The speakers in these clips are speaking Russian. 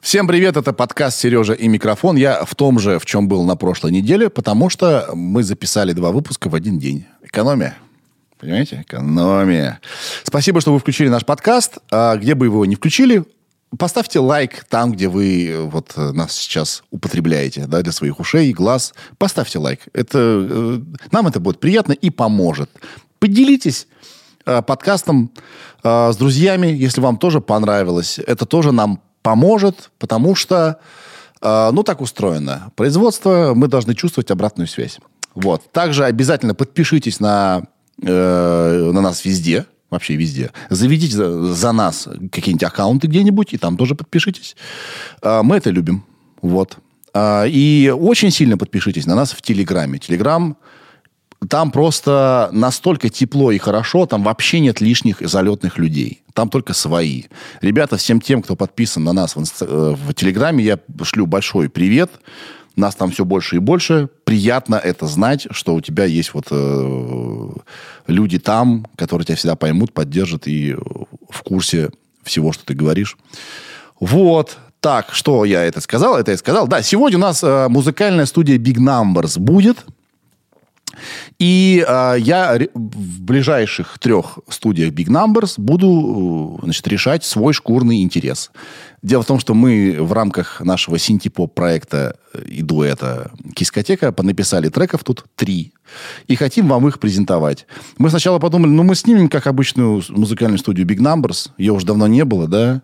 Всем привет, это подкаст «Сережа и микрофон». Я в том же, в чем был на прошлой неделе, потому что мы записали два выпуска в один день. Экономия. Понимаете? Экономия. Спасибо, что вы включили наш подкаст. А где бы его не включили, поставьте лайк там, где вы э, вот э, нас сейчас употребляете, да, для своих ушей и глаз. Поставьте лайк. Это, э, нам это будет приятно и поможет. Поделитесь подкастом э, с друзьями, если вам тоже понравилось. Это тоже нам поможет, потому что, э, ну, так устроено. Производство, мы должны чувствовать обратную связь. Вот. Также обязательно подпишитесь на, э, на нас везде, вообще везде. Заведите за, за нас какие-нибудь аккаунты где-нибудь, и там тоже подпишитесь. Э, мы это любим. Вот. Э, и очень сильно подпишитесь на нас в Телеграме. Телеграм там просто настолько тепло и хорошо, там вообще нет лишних залетных людей. Там только свои. Ребята, всем тем, кто подписан на нас в, э, в Телеграме, я шлю большой привет. Нас там все больше и больше. Приятно это знать, что у тебя есть вот э, люди там, которые тебя всегда поймут, поддержат и в курсе всего, что ты говоришь. Вот. Так, что я это сказал? Это я сказал. Да, сегодня у нас э, музыкальная студия Big Numbers будет. И э, я в ближайших трех студиях Big Numbers буду э, значит, решать свой шкурный интерес. Дело в том, что мы в рамках нашего синтепоп проекта э, и дуэта Кискотека понаписали треков тут три. И хотим вам их презентовать. Мы сначала подумали, ну мы снимем, как обычную музыкальную студию Big Numbers. Ее уже давно не было, да?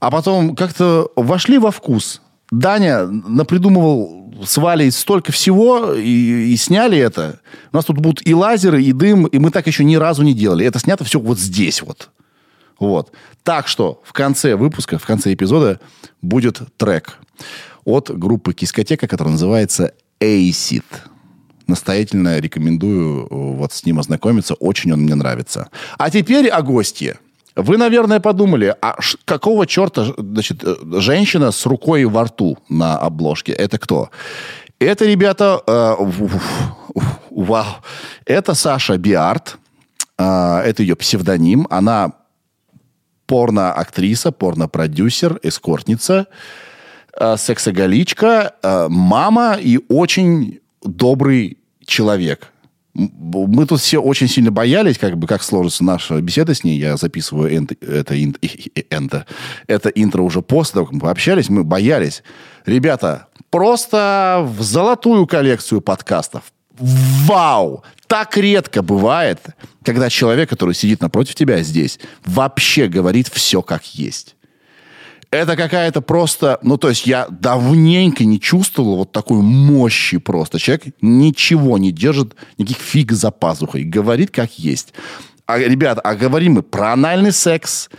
А потом как-то вошли во вкус. Даня напридумывал с Валей столько всего и, и сняли это. У нас тут будут и лазеры, и дым, и мы так еще ни разу не делали. Это снято все вот здесь вот. Вот. Так что в конце выпуска, в конце эпизода будет трек от группы Кискотека, который называется Acid. Настоятельно рекомендую э, вот с ним ознакомиться. Очень он мне нравится. А теперь о гостье. Вы, наверное, подумали, а какого черта значит, э, женщина с рукой во рту на обложке? Это кто? Это, ребята, э, вау. Это Саша Биарт. Э, это ее псевдоним. Она порно-актриса, порно-продюсер, эскортница, э, сексоголичка, э, мама и очень добрый человек. Мы тут все очень сильно боялись, как бы, как сложится наша беседа с ней. Я записываю энт- это, ин- энто- это интро уже после того, как мы пообщались. Мы боялись. Ребята, просто в золотую коллекцию подкастов. Вау! Так редко бывает, когда человек, который сидит напротив тебя здесь, вообще говорит все как есть. Это какая-то просто... Ну, то есть я давненько не чувствовал вот такой мощи просто. Человек ничего не держит, никаких фиг за пазухой. Говорит как есть. А, ребят, а говорим мы про анальный секс,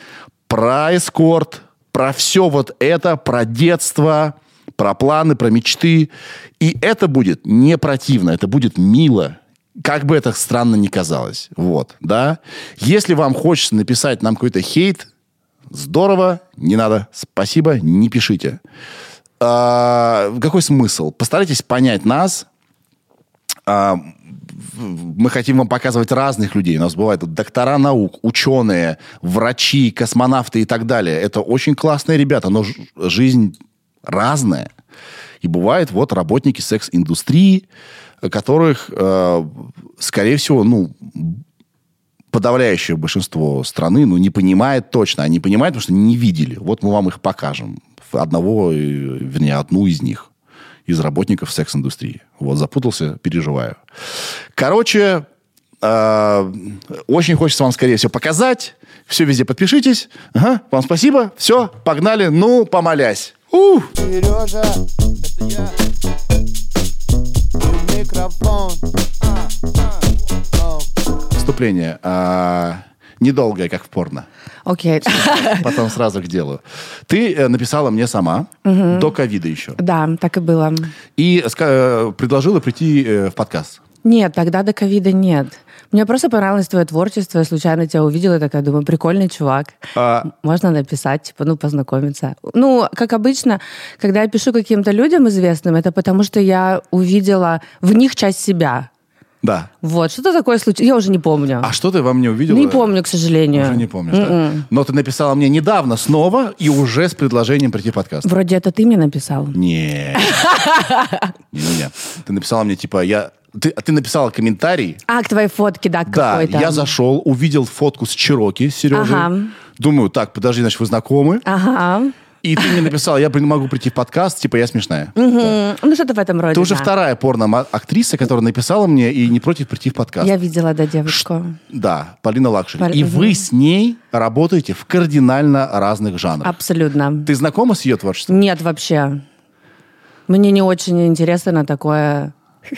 про эскорт, про все вот это, про детство, про планы, про мечты. И это будет не противно, это будет мило. Как бы это странно ни казалось. Вот, да. Если вам хочется написать нам какой-то хейт, Здорово, не надо, спасибо, не пишите. А, какой смысл? Постарайтесь понять нас. А, мы хотим вам показывать разных людей. У нас бывают доктора наук, ученые, врачи, космонавты и так далее. Это очень классные ребята, но жизнь разная. И бывают вот работники секс-индустрии, которых, э, скорее всего, ну, подавляющее большинство страны ну, не понимает точно. Они понимают, потому что не видели. Вот мы вам их покажем. Одного, э, вернее, одну из них. Из работников секс-индустрии. Вот, запутался, переживаю. Короче, э, очень хочется вам, скорее всего, показать. Все везде подпишитесь. Ага, вам спасибо. Все, погнали. Ну, помолясь. Ух! Сережа, это я. Микрофон. А, а. Вступление. А, недолгое, как в порно. Окей. Потом сразу к делу. Ты э, написала мне сама, до ковида еще. Да, так и было. И э, предложила прийти э, в подкаст. Нет, тогда до ковида нет. Мне просто понравилось твое творчество. Я случайно тебя увидела, такая, думаю, прикольный чувак. А, Можно написать, типа, ну, познакомиться. Ну, как обычно, когда я пишу каким-то людям известным, это потому что я увидела в них часть себя. Да. Вот, что-то такое случилось. Я уже не помню. А что ты во мне увидела? не помню, к сожалению. Уже не помнишь, да? М-м. Но ты написала мне недавно снова и уже с предложением прийти в подкаст. Вроде это ты мне написал. Не. Не-не-не. Ты написала мне, типа, я... Ты, ты написала комментарий. А, к твоей фотке, да, Да, какой-то. я зашел, увидел фотку с Чироки, Сережей. Ага. Думаю, так, подожди, значит, вы знакомы. Ага. И ты мне написала, я могу прийти в подкаст, типа, я смешная. Ну, что-то в этом роде, Ты уже да. вторая порно-актриса, которая написала мне и не против прийти в подкаст. Я видела, да, девочку. Да, Полина Luxury. Пол- И вы с ней работаете в кардинально разных жанрах. Абсолютно. Ты знакома с ее творчеством? Нет, вообще. Мне не очень интересно на такое.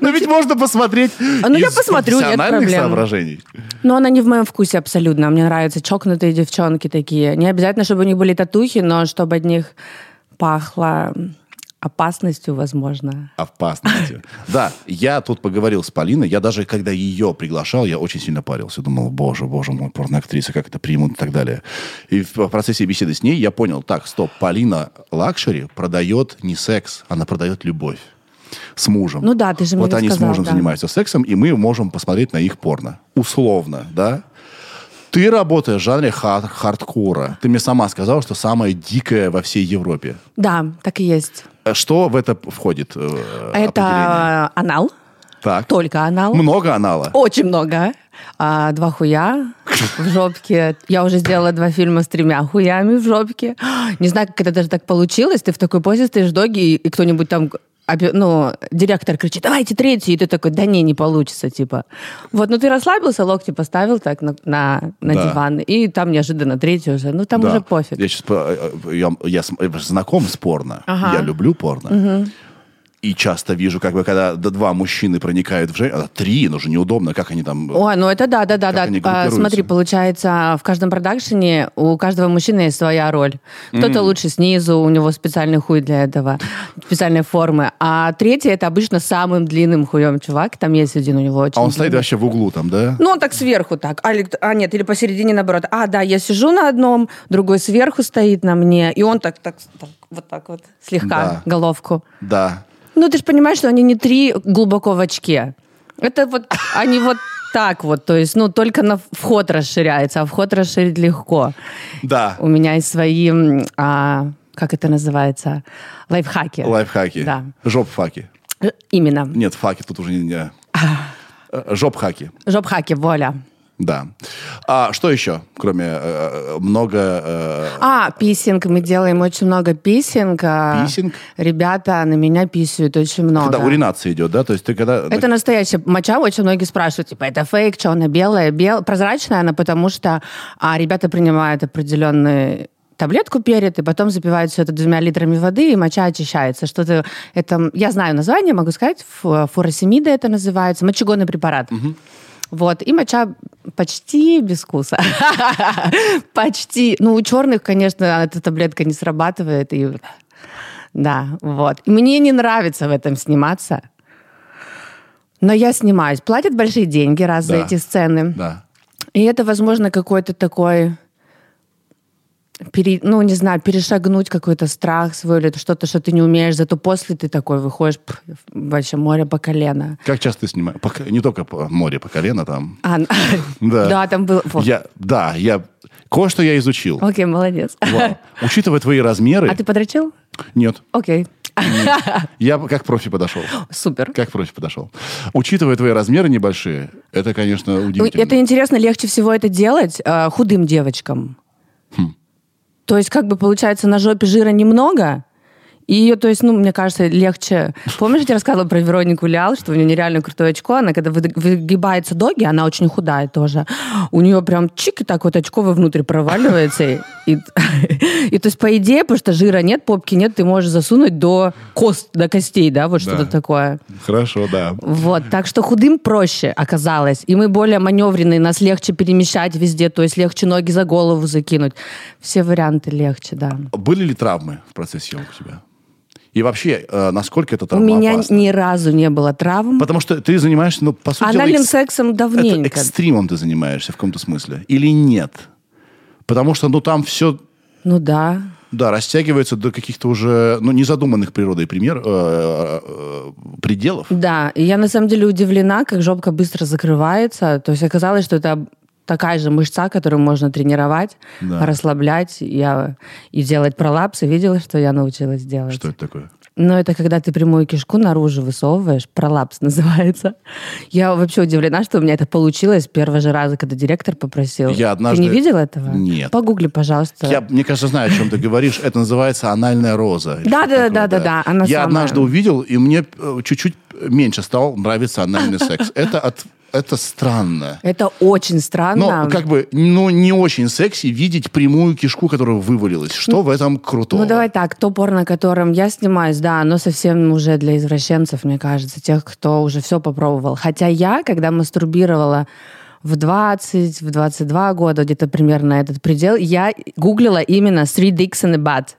Но ведь можно посмотреть ну, я из посмотрю, нет профессиональных проблем. соображений. Но она не в моем вкусе абсолютно. Мне нравятся чокнутые девчонки такие. Не обязательно, чтобы у них были татухи, но чтобы от них пахло опасностью, возможно. Опасности. Да, я тут поговорил с Полиной. Я даже, когда ее приглашал, я очень сильно парился. Думал, боже, боже мой, порноактриса, как это примут и так далее. И в процессе беседы с ней я понял, так, стоп, Полина Luxury продает не секс, она продает любовь с мужем. Ну да, ты же мне Вот они с сказал, мужем да. занимаются сексом, и мы можем посмотреть на их порно. Условно, да? Ты работаешь в жанре хар- хардкора. Ты мне сама сказала, что самое дикое во всей Европе. Да, так и есть. Что в это входит? э? Это анал. Так. Только анал. Много анала. Очень много. А, два хуя в жопке. Я уже сделала два фильма с тремя хуями в жопке. Не знаю, как это даже так получилось. Ты в такой позе стоишь доги, и, кто-нибудь там ну, директор кричит, давайте третий, и ты такой, да не, не получится, типа. Вот, ну ты расслабился, локти поставил так на, на, на Да. диван, и там неожиданно третий уже, ну там Да. уже пофиг. Я сейчас я, я с- я знаком с порно. Ага. Я люблю порно. И часто вижу, как бы, когда два мужчины проникают в женщину, а три, ну же неудобно, как они там... Ой, ну это да, да, да, да. А? Смотри, получается, в каждом продакшене у каждого мужчины есть своя роль. Кто-то лучше снизу, у него специальный хуй для этого, специальной формы. А третий это обычно самым длинным хуем чувак. Там есть один у него очень. А он стоит длинный. вообще в углу там, да? Ну, он так сверху так. А, а, нет, или посередине наоборот. А, да, я сижу на одном, другой сверху стоит на мне, и он так, так, так вот так вот, слегка Да. головку. Да. Ну, ты же понимаешь, что они не три глубоко в очке. Это вот, они вот так вот, то есть, ну, только на вход расширяется, а вход расширить легко. Да. У меня есть свои, а, как это называется, лайфхаки. Лайфхаки. Да. Жоп-факи. Э, Именно. Нет, факи тут уже не... не. Э, Жоп-хаки. Жоп-хаки, вуаля. Да. А что еще, кроме э, много... э, А, писинг. Мы делаем очень много писинг. а, Писинг? Ребята на меня писают очень много. когда уринация идет, да? То есть ты когда... Это настоящая моча. Очень многие спрашивают, типа, это фейк, что она белая? Бел... Прозрачная она, потому что а, ребята принимают определенные таблетку перед, и потом запивают все это двумя литрами воды, и моча очищается. Что-то это... Я знаю название, могу сказать. Фу- Фуросемида это называется. Мочегонный препарат. Вот. И моча почти без вкуса. Почти. Ну, у черных, конечно, эта таблетка не срабатывает. И... Да, вот. И мне не нравится в этом сниматься. Но я снимаюсь. Платят большие деньги раз за Да. эти сцены. Да. И это, возможно, какой-то такой... пере- ну, не знаю, перешагнуть какой-то страх свой или что-то, что ты не умеешь, зато после ты такой выходишь пф, вообще море по колено. Как часто ты снимаешь? По не только по море, по колено там. А, Да. да, там был... Я, да, я... Кое-что я изучил. Окей, молодец. Вау. Учитывая твои размеры... А ты подрочил? Нет. Окей. Я как профи подошел. Супер. Как профи подошел. Учитывая твои размеры небольшие, это, конечно, удивительно. Это интересно, легче всего это делать э, худым девочкам. Хм. То есть, как бы получается, на жопе жира немного, и то есть, ну, мне кажется, легче... Помнишь, я тебе рассказывала про Веронику Лял, что у нее нереально крутое очко, она когда выгибается доги, она очень худая тоже, у нее прям чик, и так вот очко вовнутрь проваливается. И, и, и то есть, по идее, потому что жира нет, попки нет, ты можешь засунуть до кост, до костей, да, вот что-то такое. Хорошо, да. Вот, так что худым проще оказалось. И мы более маневренные, нас легче перемещать везде, то есть легче ноги за голову закинуть. Все варианты легче, да. Были ли травмы в процессе съемок у тебя? И вообще, э, насколько это У травма меня опасна? ни разу не было травм. Потому что ты занимаешься, ну, по сути дела, Анальным экс- сексом это давненько. экстримом ты занимаешься в каком-то смысле. Или нет? Потому что, ну, там все Ну да. Да, растягивается до каких-то уже, ну, незадуманных природой пример, э, э, пределов. Да, и я на самом деле удивлена, как жопка быстро закрывается. То есть оказалось, что это такая же мышца, которую можно тренировать, Да. расслаблять я, и делать пролапсы. Видела, что я научилась делать? Что это такое? Ну, это когда ты прямую кишку наружу высовываешь, пролапс называется. Я вообще удивлена, что у меня это получилось первого же раза, когда директор попросил. Я однажды- Ты не видел этого? Нет. Погугли, пожалуйста. Я, мне кажется, знаю, о чем ты говоришь. Это называется анальная роза. Да, да, да, да, да, она Я однажды увидел, и мне э, чуть-чуть меньше стал нравиться анальный секс. Это, от, это странно. Это очень странно. Но как бы, ну, не очень секси видеть прямую кишку, которая вывалилась. Что в этом крутого? Ну, давай так, то порно, которым я снимаюсь, да, оно совсем уже для извращенцев, мне кажется, тех, кто уже все попробовал. Хотя я, когда мастурбировала в 20, в 22 года, где-то примерно этот предел, я гуглила именно «three dicks in a butt».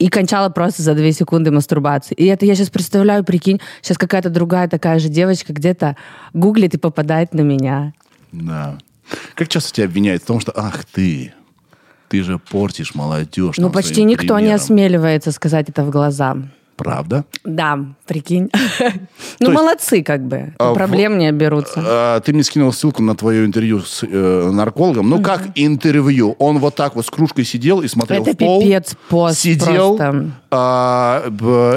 И кончала просто за две секунды мастурбации. И это я сейчас представляю, прикинь, сейчас какая-то другая такая же девочка где-то гуглит и попадает на меня. Да. Как часто тебя обвиняют в том, что, ах ты, ты же портишь молодежь. Ну, почти никто не примером». осмеливается сказать это в глаза. Правда? Да, прикинь. Ну, молодцы, как бы. А, Проблем не берутся. А, ты мне скинул ссылку на твое интервью с э, наркологом. Ну, как интервью? Он вот так вот с кружкой сидел и смотрел Это в пол. пипец пост Сидел. а,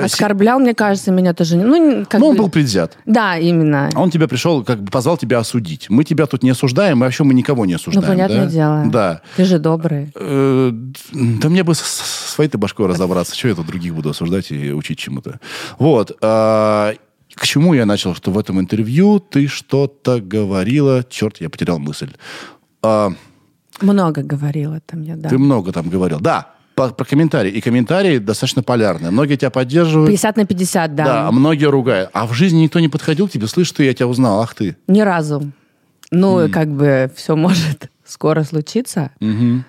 Оскорблял, мне кажется, меня тоже. Ну, ну, он бы- был предвзят. Да, именно. Он тебя пришел, как бы позвал тебя осудить. Мы тебя тут не осуждаем, и вообще мы никого не Ну, осуждаем. понятное да? дело. Да. Ты же добрый. Э, Да мне бы своей-то башкой разобраться. Чего я тут других буду осуждать и учить чему-то? Вот. а, К чему я начал? Что в этом интервью ты что-то говорила. Черт, я потерял мысль. А, Много говорила там я, да. Ты много там говорил. Да, по- про комментарии. И комментарии достаточно полярные. Многие тебя поддерживают. 50 на 50, да. Да, а многие ругают. А в жизни никто не подходил к тебе. Слышь, ты, я тебя узнал. Ах ты. Ни разу. Ну, как бы все может скоро случиться. Мгм.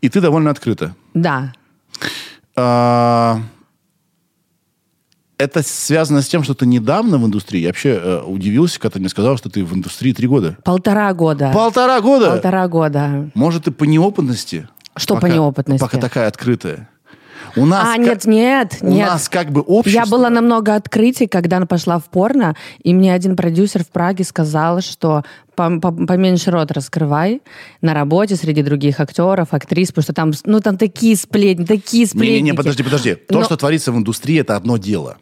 И ты довольно открыта. Да. А, Это связано с тем, что ты недавно в индустрии. Я вообще э, удивился, когда ты мне сказал, что ты в индустрии три года. Полтора года. Полтора года? Полтора года. Может, ты по неопытности? Что Пока- по неопытности? Пока такая открытая. У нас А, ка- нет, нет, у нет. нас как бы общество... Я была на много открытий, когда она пошла в порно, и мне один продюсер в Праге сказал, что пом- пом- поменьше рот раскрывай на работе среди других актеров, актрис, потому что там, ну, там такие сплетни, такие сплетни. Не-не-не, подожди, подожди. То, Но- что творится в индустрии, это одно дело.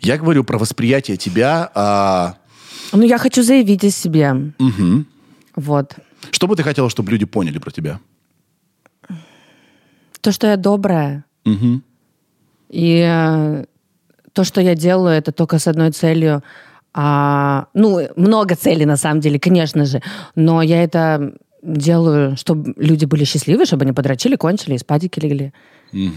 Я говорю про восприятие тебя. а, Ну, я хочу заявить о себе. Вот. Что бы ты хотела, чтобы люди поняли про тебя? То, что я добрая. Мгм. И э, то, что я делаю, это только с одной целью. А, ну, много целей на самом деле, конечно же. Но я это делаю, чтобы люди были счастливы, чтобы они подрочили, кончили и спадики легли. Ну,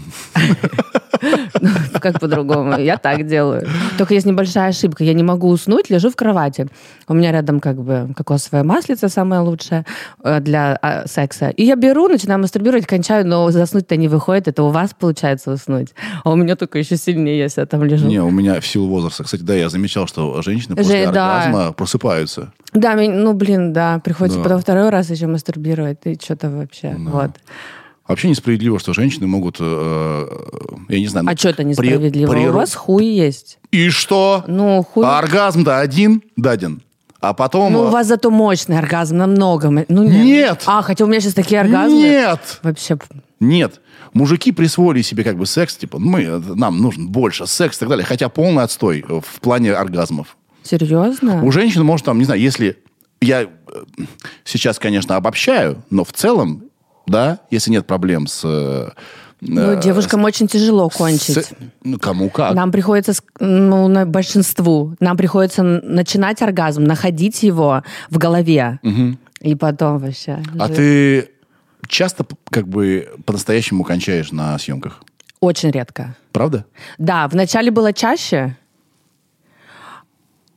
Как по-другому? Я так делаю. Только есть небольшая ошибка. Я не могу уснуть, лежу в кровати. У меня рядом как бы кокосовая маслица самая лучшая э, для а, секса. И я беру, начинаю мастурбировать, кончаю, но заснуть-то не выходит. Это у вас получается уснуть. А у меня только еще сильнее, если я там лежу. Не, у меня в силу возраста. Кстати, да, я замечал, что женщины после оргазма просыпаются. Да, ну, блин, да, приходится потом второй раз еще мастурбировать. И что-то вообще. Вот. Вообще несправедливо, что женщины могут, э, я не знаю... А ну, что это при- несправедливо? при- У вас хуй есть. И что? Ну, хуй... А оргазм-то один даден. А потом... Ну, у э, вас зато мощный оргазм, намного. Ну, нет. Нет. А, хотя у меня сейчас такие оргазмы. Нет! Вообще, Нет. Мужики присвоили себе как бы секс, типа, мы, э, нам нужен больше секс и так далее. Хотя полный отстой э, в плане оргазмов. серьезно? У женщин, может, там, не знаю, если... Я э, сейчас, конечно, обобщаю, но в целом, да, если нет проблем с... э, Ну, девушкам очень тяжело с- кончить. ну, кому как. Нам приходится, ну, на большинству, нам приходится начинать оргазм, находить его в голове. И потом вообще. А жить. ты часто как бы по-настоящему кончаешь на съемках? Очень редко. Правда? Да, вначале было чаще,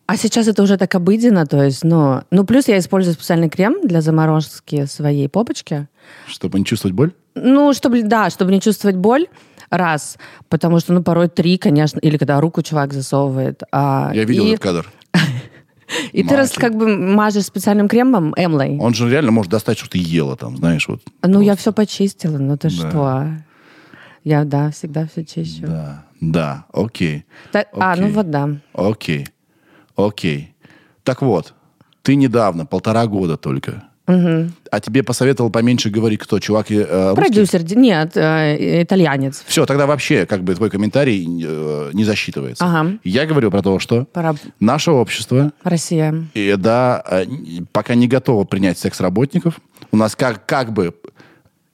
а сейчас это уже так обыденно, то есть, ну, ну плюс я использую специальный крем для заморозки своей попочки. Чтобы не чувствовать боль? Ну, чтобы, да, чтобы не чувствовать боль, раз, потому что, ну, порой три, конечно, или когда руку чувак засовывает. а, Я видел и- этот кадр. И ты раз как бы мажешь специальным кремом, эмлой. Он же реально может достать, что ты ела там, знаешь, вот. Ну, я все почистила, ну ты Да. что? Я, да, всегда все чищу. Да, да, окей. Та- А, ну Окей. вот да. Окей, окей. Так вот, ты недавно, полтора года только. А тебе посоветовал поменьше говорить кто? Чувак э, русский? Продюсер, нет, э, итальянец. Все, тогда вообще как бы твой комментарий э, не засчитывается. Ага. Я говорю про то, что Пора... наше общество Россия. и, да, э, пока не готово принять секс-работников. У нас как, как бы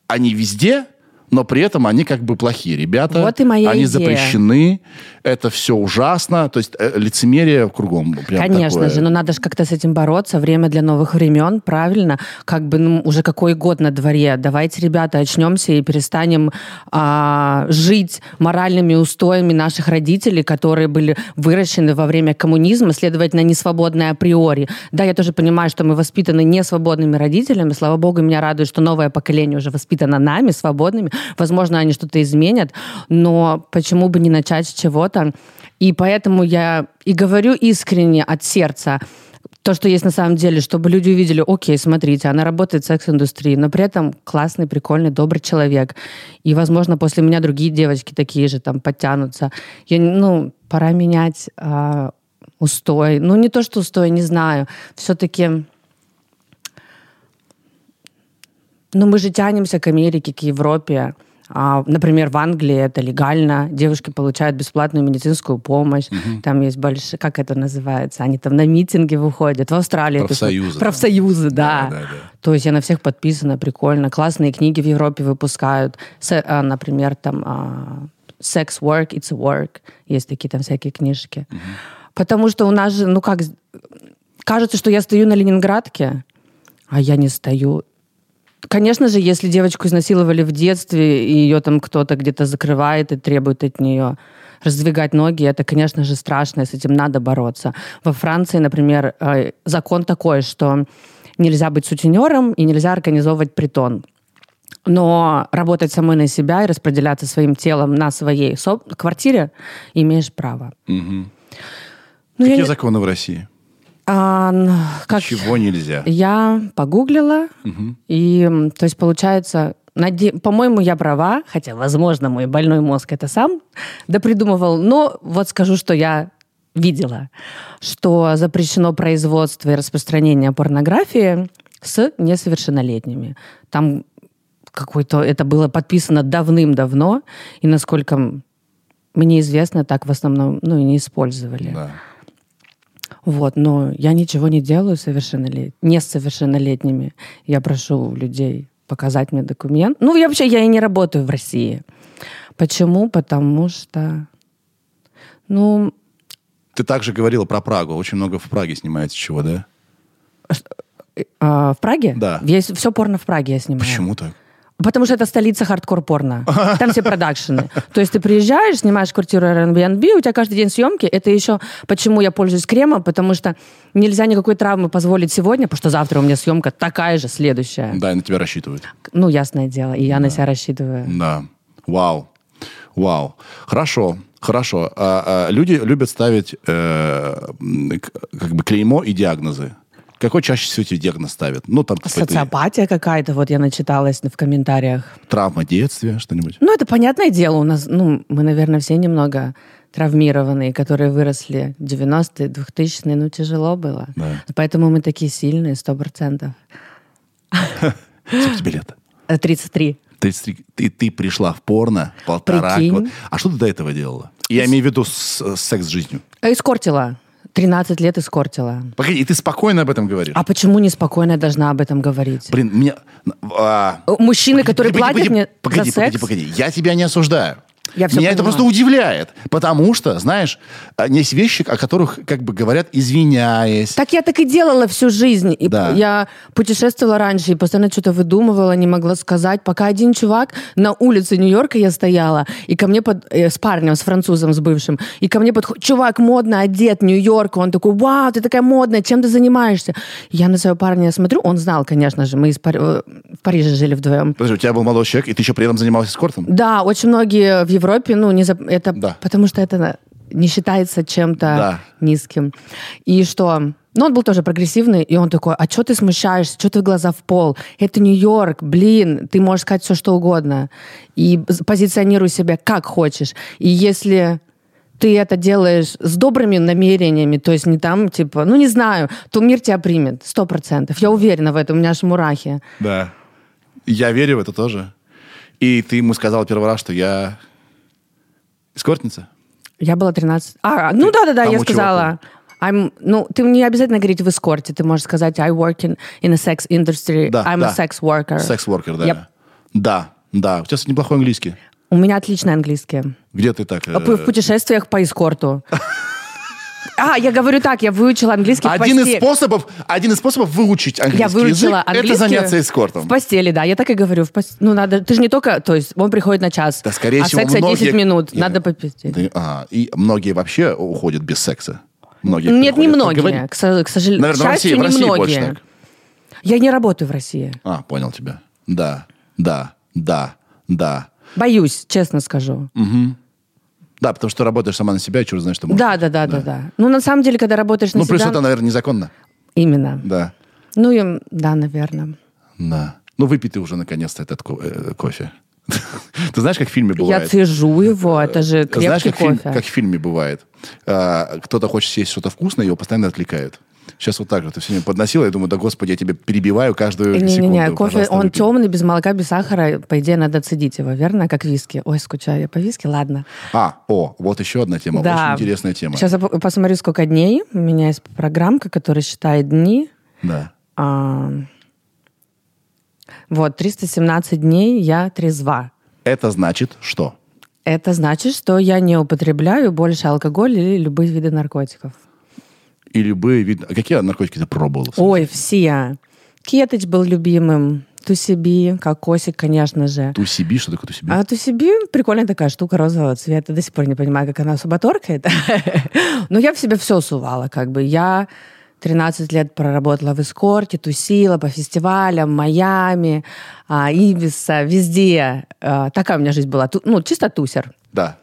они везде, но при этом они как бы плохие ребята. Вот и моя Они идея. запрещены. Это все ужасно. То есть э, лицемерие кругом. Прям Конечно такое. же, но надо же как-то с этим бороться. Время для новых времен, правильно. Как бы ну, уже какой год на дворе. Давайте, ребята, очнемся и перестанем а, жить моральными устоями наших родителей, которые были выращены во время коммунизма, следовательно, не свободны априори. Да, я тоже понимаю, что мы воспитаны не свободными родителями. Слава богу, меня радует, что новое поколение уже воспитано нами, свободными. Возможно, они что-то изменят, но почему бы не начать с чего-то? И поэтому я и говорю искренне от сердца, то, что есть на самом деле, чтобы люди увидели, окей, смотрите, она работает в секс-индустрии, но при этом классный, прикольный, добрый человек. И, возможно, после меня другие девочки такие же там подтянутся. Я, ну, пора менять а, устой. Ну, не то, что устой, не знаю. Все-таки... Ну, мы же тянемся к Америке, к Европе. А, например, в Англии это легально. Девушки получают бесплатную медицинскую помощь. Там есть большие... Как это называется? Они там на митинги выходят. В Австралии... это? Профсоюзы, да. Профсоюзы, да. Да, да, да. То есть я на всех подписана, прикольно. Классные книги в Европе выпускают. А, например, там а, «Sex Work, It's a Work». Есть такие там всякие книжки. Потому что у нас же, ну как... Кажется, что я стою на Ленинградке, а я не стою. Конечно же, если девочку изнасиловали в детстве, и ее там кто-то где-то закрывает и требует от нее раздвигать ноги, это, конечно же, страшно, и с этим надо бороться. Во Франции, например, э, закон такой, что нельзя быть сутенером и нельзя организовывать притон. Но работать самой на себя и распределяться своим телом на своей квартире имеешь право. Ну, я Какие не- законы в России? А, как... Чего нельзя? Я погуглила, и, м, то есть, получается, наде- по-моему, я права, хотя, возможно, мой больной мозг это сам допридумывал, но вот скажу, что я видела, что запрещено производство и распространение порнографии с несовершеннолетними. Там какой-то, это было подписано давным-давно, и насколько мне известно, так в основном, ну, и не использовали. Да. Вот, но я ничего не делаю совершеннолет... не с совершеннолетними. Я прошу людей показать мне документ. Ну, я вообще, я и не работаю в России. Почему? Потому что, ну, Ты также говорила про Прагу. Очень много в Праге снимается чего, да? а, в Праге? Да. Весь, все порно в Праге я снимаю. Почему так? Потому что это столица хардкор-порно. Там все продакшены. То есть ты приезжаешь, снимаешь квартиру Airbnb, у тебя каждый день съемки. Это еще почему я пользуюсь кремом, потому что нельзя никакой травмы позволить сегодня, потому что завтра у меня съемка такая же, следующая. Да, и на тебя рассчитывают. Ну, ясное дело, и я на себя рассчитываю. Да. Вау. Вау. Хорошо. Хорошо. А, а, люди любят ставить э, как бы клеймо и диагнозы. Какой чаще всего тебе диагноз ставят? Ну, там, типа, Социопатия какая-то, вот я начиталась в комментариях. травма детства, что-нибудь. Ну, это понятное дело, у нас, ну, мы, наверное, все немного травмированные, которые выросли 90-е, 2000-е, ну, тяжело было. Да. Поэтому мы такие сильные, сто процентов. Сколько тебе лет? Э, 33. 33. Ты, ты пришла в порно полтора года. А что ты до этого делала? Я имею в виду с, с секс-жизнью. Э, Искортила. 13 лет искортила. Погоди, и ты спокойно об этом говоришь? А почему неспокойно я должна об этом говорить? Блин, меня... а, Э, Мужчины, Погоди, которые погоди, платят погоди, мне погоди, за погоди, секс... погоди. Я тебя не осуждаю. Я всё Меня это понимаю. просто удивляет, потому что, знаешь, а, есть вещи, о которых как бы говорят, извиняясь. Так я так и делала всю жизнь. И Да. Я путешествовала раньше и постоянно что-то выдумывала, не могла сказать. Пока один чувак на улице Нью-Йорка я стояла, и ко мне под, э, с парнем, с французом, с бывшим, и ко мне подходит, чувак модно одет, Нью-Йорк. Он такой, вау, ты такая модная, чем ты занимаешься? Я на своего парня смотрю, он знал, конечно же, мы из Пар- э, в Париже жили вдвоем. Подожди, у тебя был молодой человек, и ты еще при этом занимался спортом? Да, очень многие в Европе, ну, не за... это Да. потому что это не считается чем-то Да. низким. И что? Но он был тоже прогрессивный, и он такой, а что ты смущаешься, что ты глаза в пол? Это Нью-Йорк, блин, ты можешь сказать все, что угодно. И позиционируй себя как хочешь. И если ты это делаешь с добрыми намерениями, то есть не там, типа, ну, не знаю, то мир тебя примет, сто процентов. Я уверена в этом, у меня аж мурахи. Да. Я верю в это тоже. И ты ему сказал первый раз, что я эскортница? Я была 13... А, ну да-да-да, я сказала. I'm, ну, ты не обязательно говорить в эскорте, ты можешь сказать I work in, in a sex industry, Да, I'm да. a sex worker. Секс-воркер, да. Yep. Да, да. У тебя неплохой английский. У меня отличный английский. Где ты так? э, В путешествиях по эскорту. А, я говорю так, я выучила английский в Один из постели. способов, один из способов выучить английский Я выучила язык, английский это заняться эскортом. В постели, да. Я так и говорю. В пос- Ну, надо... Ты же не только... То есть он приходит на час, Да, скорее а всего, секса 10 многие- минут. Я- Надо попиздеть. Да, а, и многие вообще уходят без секса. Многие Нет, не приходят многие. К, к сожалению, Наверное, в России, в России больше многие. так. Я не работаю в России. А, понял тебя. Да, да, да, да. Боюсь, честно скажу. Да, потому что работаешь сама на себя, чего знаешь, что можешь. Да, да, да, да, да. Ну, на самом деле, когда работаешь на Ну, плюс себя... это, наверное, незаконно. Именно. Да, Ну, и, да, наверное. да. Ну, выпей ты уже, наконец-то, этот ко- э, кофе. Ты знаешь, как в фильме Я бывает? цежу его, это же крепкий Знаешь, как, в фильм- кофе. как в фильме бывает? А, кто-то хочет съесть что-то вкусное, его постоянно отвлекают. Сейчас вот так же. Ты сегодня подносила, я думаю, да господи, я тебе перебиваю каждую секунду. Не-не-не, кофе, он выпей. темный, без молока, без сахара. По идее, надо цедить его, верно? Как виски. Ой, скучаю я по виски, ладно. А, о, вот еще одна тема, да. очень интересная тема. Сейчас я по- посмотрю, сколько дней. У меня есть программка, которая считает дни. Да. А, Вот, 317 дней я трезва. Это значит что? Это значит, что я не употребляю больше алкоголь или любые виды наркотиков. И любые виды... А какие наркотики ты пробовала? Ой, все. Кетыч был любимым. Тусиби, кокосик, конечно же. Тусиби? Что такое тусиби? А Тусиби прикольная такая штука розового цвета. До сих пор не понимаю, как она особо торкает. Но я в себя все сувала. Как бы я 13 лет проработала в эскорте, тусила по фестивалям, Майами, а, Ибиса, везде. А, Такая у меня жизнь была. Ну, чисто тусер. Да.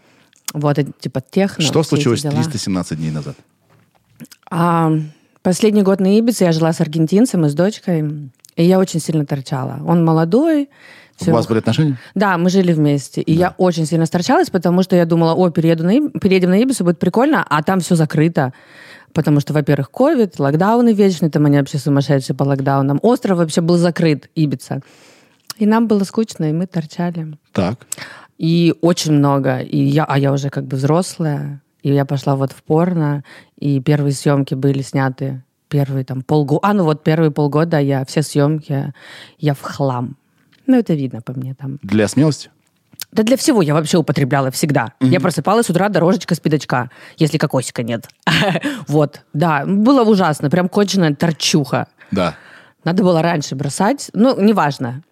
Вот, типа техно. что случилось дела. 317 дней назад? А, последний год на Ибице я жила с аргентинцем и с дочкой, и я очень сильно торчала. Он молодой. всё. У вас были отношения? Да, мы жили вместе. И я очень сильно сторчалась, потому что я думала, о, перееду на, переедем на Ибису, будет прикольно, а там все закрыто. Потому что, во-первых, ковид, локдауны вечные, там они вообще сумасшедшие по локдаунам. Остров вообще был закрыт, Ибица. И нам было скучно, и мы торчали. Так. И очень много. И я, а я уже как бы взрослая. И я пошла вот в порно. И первые съемки были сняты первые там полгода. А, ну вот первые полгода я все съемки я в хлам. Ну, это видно по мне там. Для смелости? Да для всего я вообще употребляла всегда. Я просыпалась с утра дорожечка спидочка, если кокосика нет. Вот, да, было ужасно, прям конченая торчуха. Да. Надо было раньше бросать, ну, неважно.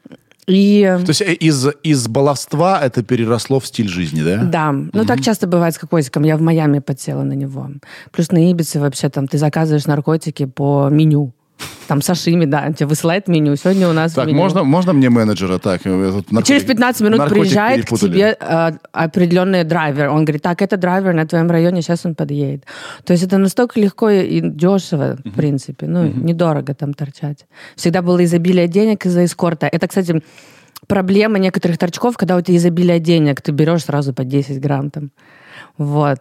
И... То есть э, из, из баловства это переросло в стиль жизни, да? Да, ну так часто бывает с кокосиком. Я в Майами подсела на него. Плюс на Ибице вообще там ты заказываешь наркотики по меню. Там сашими, да, тебе высылает меню. Сегодня у нас Так, меню. можно, можно мне менеджера? Так, э, наркотик- Через 15 минут приезжает к тебе э, определенный драйвер. Он говорит, так, это драйвер на твоем районе, сейчас он подъедет. То есть это настолько легко и дешево, в принципе. Ну, недорого там торчать. Всегда было изобилие денег из-за эскорта. Это, кстати, проблема некоторых торчков, когда у тебя изобилие денег, ты берешь сразу по 10 грамм там. Вот.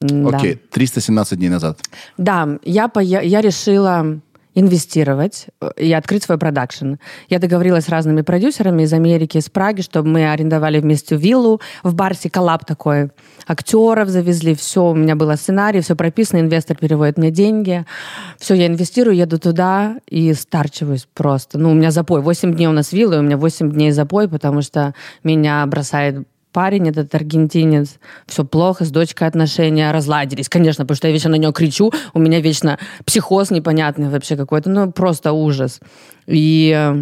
М, да. Окей, 317 дней назад. Да, я, пое- я решила инвестировать э, и открыть свой продакшн. Я договорилась с разными продюсерами из Америки, из Праги, чтобы мы арендовали вместе виллу в Барсе, коллаб такой. Актеров завезли, все, у меня был сценарий, все прописано, инвестор переводит мне деньги. Все, я инвестирую, еду туда и старчиваюсь просто. Ну, у меня запой. 8 дней у нас вилла, и у меня 8 дней запой, потому что меня бросает парень, этот аргентинец, все плохо, с дочкой отношения разладились. Конечно, потому что я вечно на нее кричу, у меня вечно психоз непонятный вообще какой-то, ну, просто ужас. И,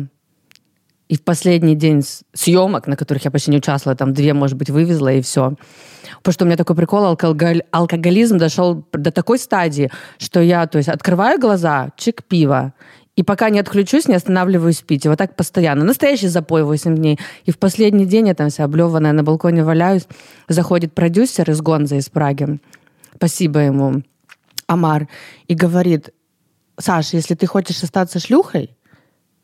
и в последний день съемок, на которых я почти не участвовала, там две, может быть, вывезла, и все. Потому что у меня такой прикол, алкоголь- алкоголизм дошел до такой стадии, что я, то есть, открываю глаза, чик пива, и пока не отключусь, не останавливаюсь пить. И вот так постоянно. Настоящий запой 8 дней. И в последний день я там вся облеванная на балконе валяюсь. Заходит продюсер из Гонза, из Праги. Спасибо ему, Амар. И говорит, Саша, если ты хочешь остаться шлюхой,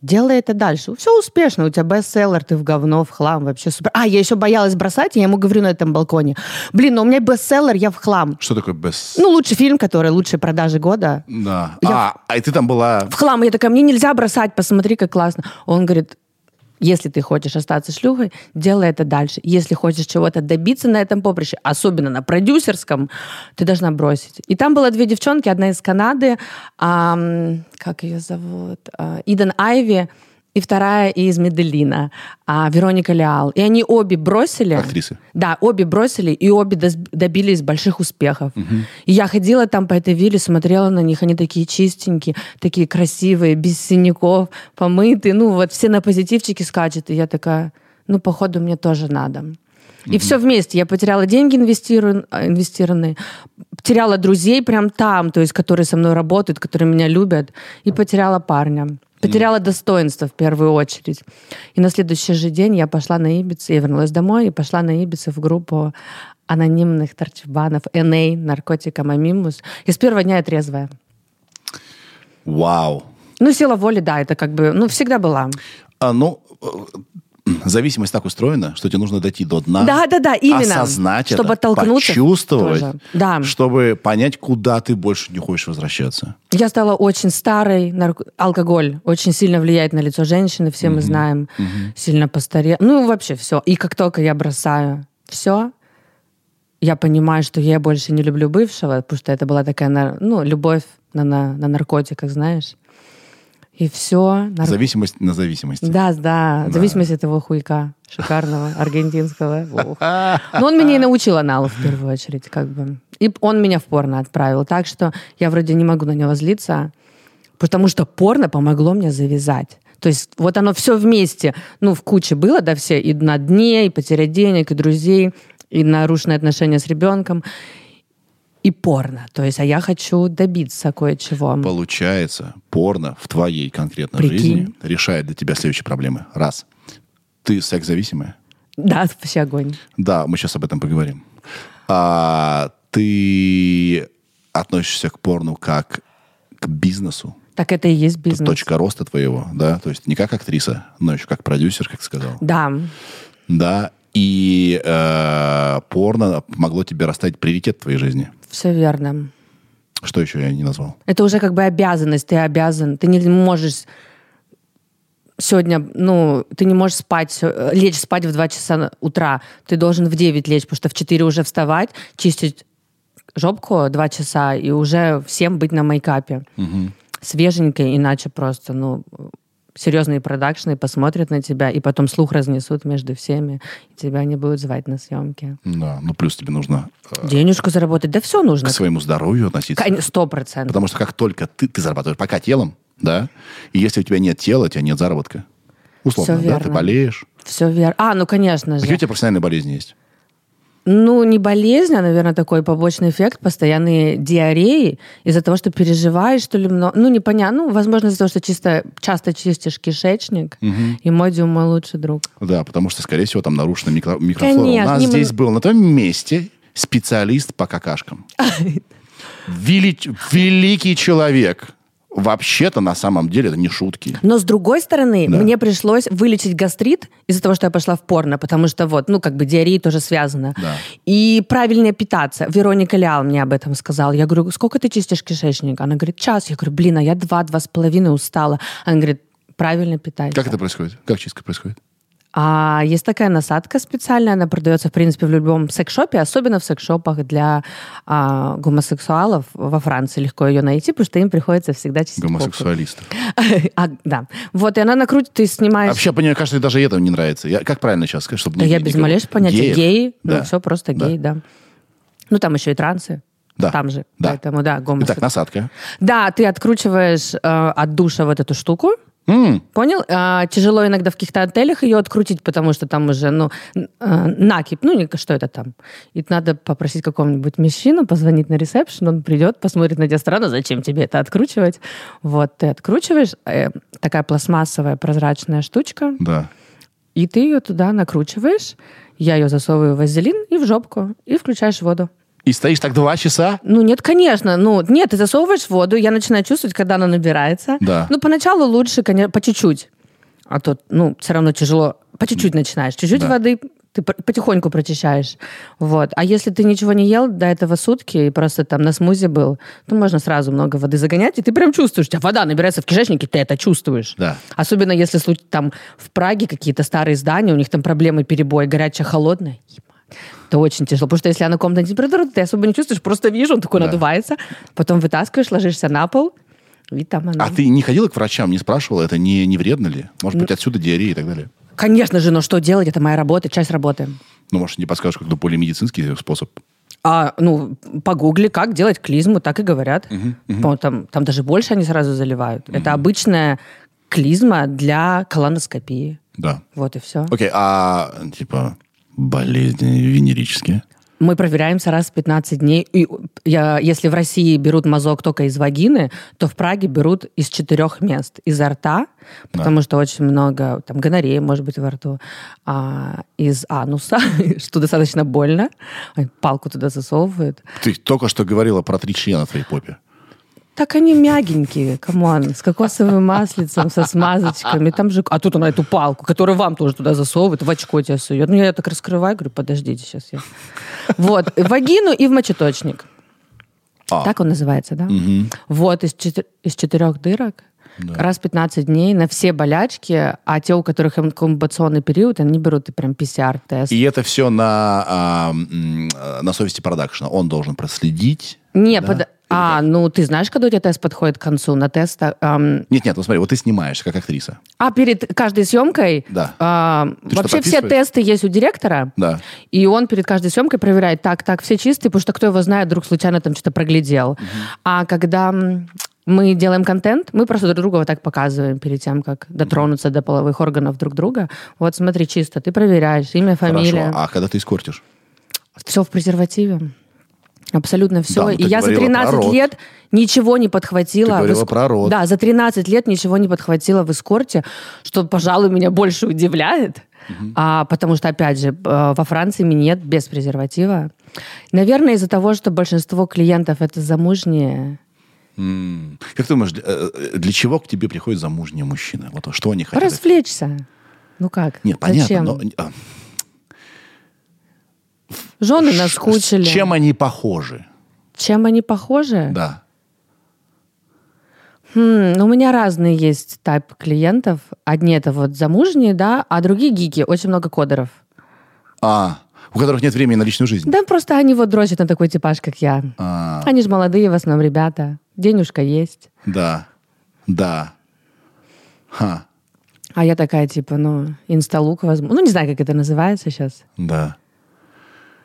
делай это дальше. Все успешно, у тебя бестселлер, ты в говно, в хлам, вообще супер. А, я еще боялась бросать, я ему говорю на этом балконе, блин, ну у меня бестселлер, я в хлам. Что такое без... Ну, лучший фильм, который лучшие продажи года. Да. Я- А, а и ты там была... В хлам. Я такая, мне нельзя бросать, посмотри, как классно. Он говорит, если ты хочешь остаться шлюхой, делай это дальше. Если хочешь чего-то добиться на этом поприще, особенно на продюсерском, ты должна бросить. И там было две девчонки, одна из Канады, ам, как ее зовут, А, Иден Айви, и вторая из Меделина, а, Вероника Леал. И они обе бросили. Актрисы. Да, обе бросили, и обе добились больших успехов. И я ходила там по этой вилле, смотрела на них, они такие чистенькие, такие красивые, без синяков, помытые, ну вот все на позитивчике скачут, и я такая, ну, походу, мне тоже надо. И все вместе. Я потеряла деньги инвестиру- а, инвестированные, потеряла друзей прям там, то есть, которые со мной работают, которые меня любят, и потеряла парня. Потеряла достоинство в первую очередь. И на следующий же день я пошла на Ибицу, я вернулась домой и пошла на Ибицу в группу анонимных торчбанов NA, наркотика Мамимус. И с первого дня я трезвая. Вау. Ну, сила воли, да, это как бы, ну, всегда была. А, ну, зависимость так устроена, что тебе нужно дойти до дна. Да, да, да, именно. Осознать Чтобы это, оттолкнуться почувствовать, тоже. Да. чтобы понять, куда ты больше не хочешь возвращаться. Я стала очень старой. нарк- Алкоголь очень сильно влияет на лицо женщины, все мы знаем. Сильно постарела. Ну, вообще все. И как только я бросаю все, я понимаю, что я больше не люблю бывшего, потому что это была такая, ну, любовь на, на, на наркотиках, знаешь. И все. Зависимость на зависимости. Да, да, в зависимости от этого хуйка шикарного, аргентинского. Но он меня и научил аналу в первую очередь, как бы. И он меня в порно отправил. Так что я вроде не могу на него злиться, потому что порно помогло мне завязать. То есть вот оно все вместе, ну, в куче было, да, все, и на дне, и потеря денег, и друзей, и нарушенные отношения с ребенком, и порно. То есть, а я хочу добиться кое-чего. Получается, порно в твоей конкретной Прикинь. жизни решает для тебя следующие проблемы. Раз. Ты секс-зависимая? Да, вообще огонь. Да, мы сейчас об этом поговорим. А, ты относишься к порну как к бизнесу? Так это и есть Это бизнес. точка роста твоего, да? То есть не как актриса, но еще как продюсер, как сказал. Да, Да. И э, порно помогло тебе расставить приоритет в твоей жизни. все верно. Что еще я не назвал? Это уже как бы обязанность, ты обязан. Ты не можешь сегодня, ну, ты не можешь спать, э, лечь спать в 2 часа утра. Ты должен в 9 лечь, потому что в 4 уже вставать, чистить жопку 2 часа и уже всем быть на мейкапе. Свеженькой, иначе просто, ну, серьезные продакшны посмотрят на тебя и потом слух разнесут между всеми, и тебя не будут звать на съемки. Да, ну плюс тебе нужно э, Денежку заработать, да все нужно. к своему здоровью относиться. Сто процентов. Потому что как только ты, ты зарабатываешь пока телом, да, и если у тебя нет тела, у тебя нет заработка. Условно, Всё да, ты верно. болеешь. Все верно. А, ну, конечно же. Какие у тебя профессиональные болезни есть? Ну, не болезнь, а, наверное, такой побочный эффект, постоянные диареи из-за того, что переживаешь, что ли, много. Ну, непонятно. Ну, возможно, из-за того, что чисто, часто чистишь кишечник. И модиум мой лучший друг. Да, потому что, скорее всего, там нарушена микро- микрофлора. Конечно, У нас не здесь был на том месте специалист по какашкам. Вели- Великий человек. Вообще-то, на самом деле, это не шутки. Но с другой стороны, Да. мне пришлось вылечить гастрит из-за того, что я пошла в порно, потому что вот, ну, как бы диарея тоже связана. Да. И правильнее питаться. Вероника Лял мне об этом сказала. Я говорю, сколько ты чистишь кишечник? Она говорит, час. Я говорю, блин, а я два-два с половиной устала. Она говорит, правильно питайся. Как это происходит? Как чистка происходит? А есть такая насадка специальная, она продается, в принципе, в любом секс-шопе, особенно в секс-шопах для а, гомосексуалов во Франции. Легко ее найти, потому что им приходится всегда чистить. Гомосексуалистов. А, да. Вот, и она накрутит, ты снимаешь... Вообще, мне кажется, даже это не нравится. Я, как правильно сейчас сказать, чтобы да я без малейшего понятия. Геев? Гей, Да. ну, все просто Да. гей, да. Ну, там еще и трансы. Да. Там же. Да. Поэтому, да, Итак, гомосексуал. насадка. Да, ты откручиваешь э, от душа вот эту штуку, М, Понял? А, тяжело иногда в каких-то отелях ее открутить, потому что там уже, ну, а, накип, ну, что это там? И надо попросить какого-нибудь мужчину позвонить на ресепшн, он придет, посмотрит на тебя странно, зачем тебе это откручивать. Вот, ты откручиваешь, э, такая пластмассовая прозрачная штучка, Да. и ты ее туда накручиваешь, я ее засовываю в вазелин и в жопку, и включаешь воду. И стоишь так два часа? Ну, нет, конечно. Ну, нет, ты засовываешь воду, я начинаю чувствовать, когда она набирается. Да. Ну, поначалу лучше, конечно, по чуть-чуть. А то, ну, все равно тяжело. По чуть-чуть начинаешь. Чуть-чуть Да. воды ты по- потихоньку прочищаешь. Вот. А если ты ничего не ел до этого сутки и просто там на смузи был, то можно сразу много воды загонять, и ты прям чувствуешь, у тебя вода набирается в кишечнике, ты это чувствуешь. Да. Особенно если там в Праге какие-то старые здания, у них там проблемы перебой, горячая, холодная. Это очень тяжело, потому что если она комнатная температура, ты особо не чувствуешь, просто видишь, он такой Да. надувается, потом вытаскиваешь, ложишься на пол, и там она. А ты не ходила к врачам, не спрашивала, это не, не вредно ли? Может быть, отсюда диарея и так далее? Конечно же, но что делать? Это моя работа, часть работы. Ну, может, не подскажешь какой-то более медицинский способ? А, ну, погугли, как делать клизму, так и говорят. По-моему, Там, там даже больше они сразу заливают. Это обычная клизма для колоноскопии. Да. Вот и все. Окей, а типа болезни венерические? Мы проверяемся раз в 15 дней. И я, если в России берут мазок только из вагины, то в Праге берут из четырех мест. Изо рта, потому что очень много там гонореи, может быть, во рту. А, из ануса, что достаточно больно. Палку туда засовывают. Ты только что говорила про три члена в твоей попе. Так они мягенькие, come on, с кокосовым маслицем, со смазочками. Там же... А тут она эту палку, которую вам тоже туда засовывает, в очко тебя сует. Ну, я так раскрываю, говорю, подождите, сейчас я... Вот, в вагину и в мочеточник. А. Так он называется, да? Мгм. Вот, из, четы- из четырех дырок. Да. Раз в 15 дней на все болячки, а те, у которых инкубационный период, они берут и прям PCR-тест. И это все на, а, э, на совести продакшена. Он должен проследить. Не, да? под- А, как? ну ты знаешь, когда у тебя тест подходит к концу? На тест... ам, Нет, нет, ну смотри, вот ты снимаешься как актриса. А перед каждой съемкой Да. а, Ты вообще все тесты есть у директора, Да. и он перед каждой съемкой проверяет, так, так, все чистые, потому что кто его знает, вдруг случайно там что-то проглядел. А когда мы делаем контент, мы просто друг друга вот так показываем перед тем, как дотронуться до половых органов друг друга. Вот смотри, чисто, ты проверяешь, имя, фамилия. Хорошо. А когда ты искортишь? Все в презервативе. Абсолютно все. Да, ну и я за говорила про 13 рот. лет ничего не подхватила. Ты в говорила эск- про рот. Да, за 13 лет ничего не подхватила в эскорте, что, пожалуй, меня больше удивляет. А, потому что, опять же, э, во Франции минет без презерватива. Наверное, из-за того, что большинство клиентов это замужние. М. Как ты думаешь, для, э, для чего к тебе приходят замужние мужчины? Вот что они хотят? Развлечься. Ну как? Нет, понятно, Зачем? но а, Жены ш- наскучили. С чем они похожи? Чем они похожи? Да. Хм, ну, у меня разные есть тип клиентов. Одни это вот замужние, да, а другие гики. Очень много кодеров. А, у которых нет времени на личную жизнь. Да, просто они вот дрочат на такой типаж, как я. А, Они же молодые в основном ребята. Денежка есть. да. Да. Ха. А я такая, типа, ну, инсталук возможно. Ну, не знаю, как это называется сейчас. Да.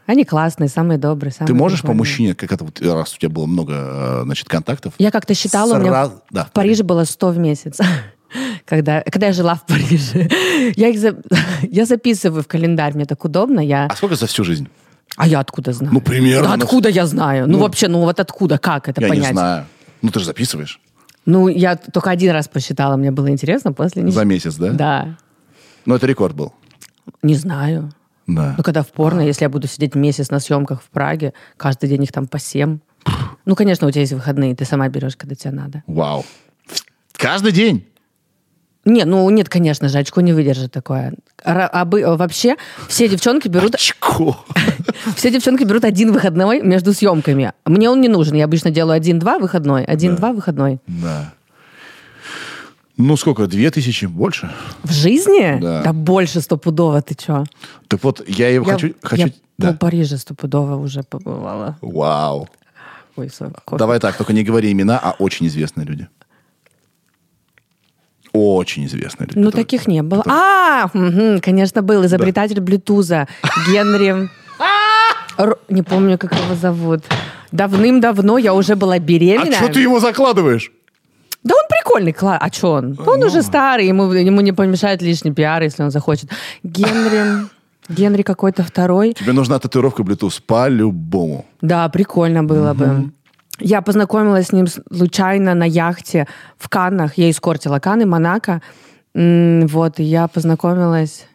Они классные, самые добрые, самые Ты можешь по мужчине, как это вот, раз у тебя было много, э, значит, контактов? Я как-то считала, у меня Сразу- да. в Париже было 100 в месяц. Когда, когда я жила в Париже. Я, их за- я записываю в календарь, мне так удобно. Я... А сколько за всю жизнь? А я откуда знаю? Ну, примерно. Да откуда я знаю? Ну, вообще, ну вот откуда, как это Я понять? не знаю. Ну, ты же записываешь. Ну, я только один раз посчитала, мне было интересно, после не За месяц, да? Да. Ну, это рекорд был. Не знаю. Да. Ну, когда в порно, если я буду сидеть месяц на съемках в Праге, каждый день их там по семь. Ну, конечно, у тебя есть выходные, ты сама берешь, когда тебе надо. Вау. Каждый день? Не, ну нет, конечно же, очко не выдержит такое. Ра- обы- вообще все девчонки берут, Очко. все девчонки берут один выходной между съемками. Мне он не нужен. Я обычно делаю один-два выходной, один-два выходной. Да. Ну, сколько? Две тысячи? Больше? В жизни? Да. больше стопудово, ты чё? Так вот, я его Я, хочу... хочу... я Да. по Париже стопудово уже побывала. Вау. Ой, кофе. Давай так, только не говори имена, а очень известные люди. Очень известные люди. Ну, которые- таких не было. А, конечно, был изобретатель Блютуза Генри. Р- Не помню, как его зовут. Давным-давно я уже была А беременна. что ты его закладываешь? Прикольный, кла- а что он? Он уже старый, ему, ему не помешает лишний пиар, если он захочет. Генри... Генри какой-то второй. Тебе нужна татуировка Bluetooth по-любому. Да, прикольно было бы. Я познакомилась с ним случайно на яхте в Каннах. Я искортила Канны, Монако. Вот, и я познакомилась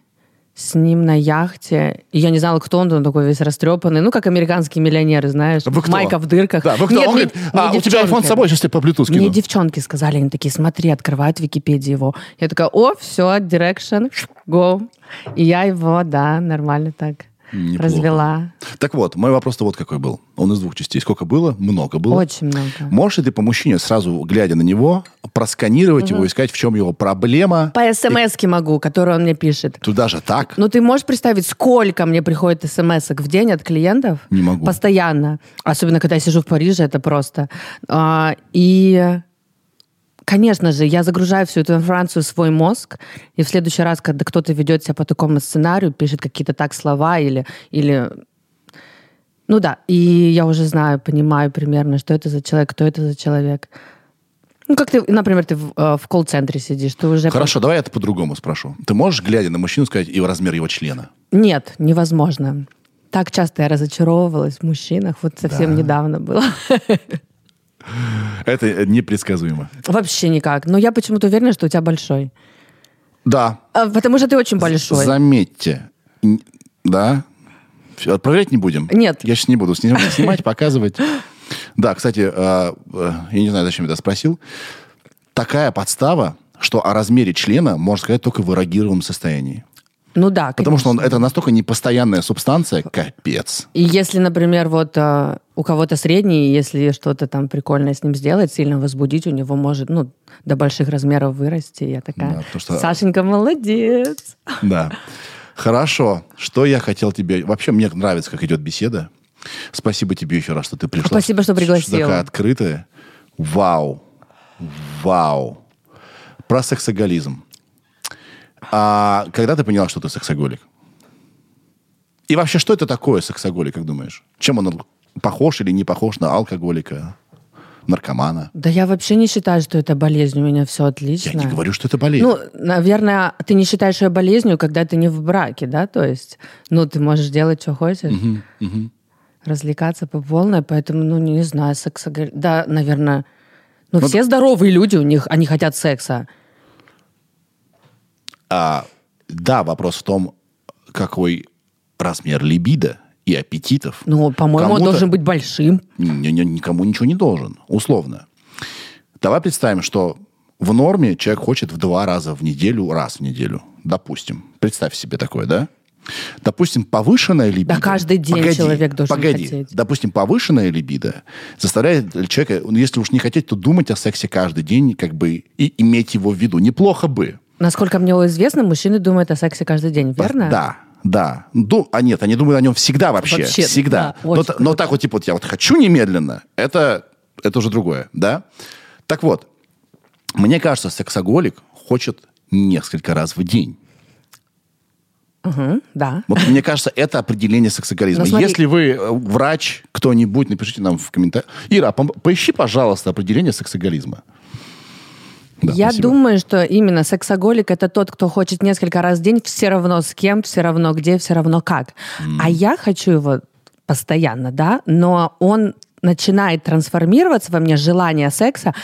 с ним на яхте. И я не знала, кто он, он такой весь растрепанный. Ну, как американские миллионеры, знаешь. Вы кто? Майка в дырках. Да, вы кто? Нет, Он не- говорит, не а, у тебя iPhone с собой, сейчас я по Bluetooth Мне кину. девчонки сказали, они такие, смотри, открывают Википедию его. Я такая, о, все, direction, go. И я его, да, нормально так Неплохо. развела. Так вот, мой вопрос-то вот какой был. Он из двух частей. Сколько было? Много было. Очень много. Можешь ли ты по мужчине, сразу глядя на него, просканировать его, искать, в чем его проблема? По смс могу, которую он мне пишет. Туда же так? Ну, ты можешь представить, сколько мне приходит смс в день от клиентов? Не могу. Постоянно. Особенно, когда я сижу в Париже, это просто. А, и, конечно же, я загружаю всю эту информацию в свой мозг, и в следующий раз, когда кто-то ведет себя по такому сценарию, пишет какие-то так слова или... или ну да, и я уже знаю, понимаю примерно, что это за человек, кто это за человек. Ну, как ты, например, ты в, э, в колл-центре сидишь, ты уже... Хорошо, давай я это по-другому спрошу. Ты можешь, глядя на мужчину, сказать и размер его члена? Нет, невозможно. Так часто я разочаровывалась в мужчинах, вот совсем недавно было. Это непредсказуемо. Вообще никак. Но я почему-то уверена, что у тебя большой. Да, А, Потому что ты очень большой. заметьте. Да? Всё, Отправлять не будем? Нет. Я сейчас не буду сним- снимать, показывать. Да, кстати, э, э, я не знаю, зачем я это спросил. Такая подстава, что о размере члена можно сказать только в эрогированном состоянии. Ну да, Потому что он, это настолько непостоянная субстанция, капец. И если, например, вот а, у кого-то средний, если что-то там прикольное с ним сделать, сильно возбудить, у него может, ну, до больших размеров вырасти. Я Да, такая, потому что- Сашенька, молодец. Да. Хорошо. Что я хотел тебе... Вообще, мне нравится, как идет беседа. Спасибо тебе еще раз, что ты пришла. Спасибо, что пригласила. такая открытая. Вау. Вау. Про сексоголизм. А когда ты поняла, что ты сексоголик? И вообще, что это такое сексоголик, как думаешь? Чем он похож или не похож на алкоголика, наркомана? Да я вообще не считаю, что это болезнь, у меня все отлично. Я не говорю, что это болезнь. Ну, наверное, ты не считаешь ее болезнью, когда ты не в браке, да? То есть, ну, ты можешь делать, что хочешь. Развлекаться по полной, поэтому, ну, не знаю, секса... Да, наверное... Ну, все здоровые люди, у них, они хотят секса. А, да, вопрос в том, какой размер либидо и аппетитов. Ну, по-моему, он должен быть большим. Ни- ни- никому ничего не должен, условно. Давай представим, что в норме человек хочет в два раза в неделю, раз в неделю, допустим. Представь себе такое, да? Допустим, повышенная либидо... Да каждый день человек должен погоди. хотеть. Допустим, повышенная либидо заставляет человека, ну, если уж не хотеть, то думать о сексе каждый день, как бы, и иметь его в виду. Неплохо бы. Насколько мне известно, мужчины думают о сексе каждый день, верно? Да, да. Ду- а нет, они думают о нем всегда вообще. Вообще, всегда. да, но, но так вот, типа, вот я вот хочу немедленно, это, это уже другое, да? Так вот, мне кажется, сексоголик хочет несколько раз в день. Мгм, да. Вот мне кажется, это определение сексоголизма. Смотри- Если вы э, врач, кто-нибудь, напишите нам в комментариях. Ира, поищи, пожалуйста, определение сексоголизма. Да, Я спасибо. думаю, что именно сексоголик это тот, кто хочет несколько раз в день, все равно с кем, все равно где, все равно как. А я хочу его постоянно, да, но он начинает трансформироваться во мне желание секса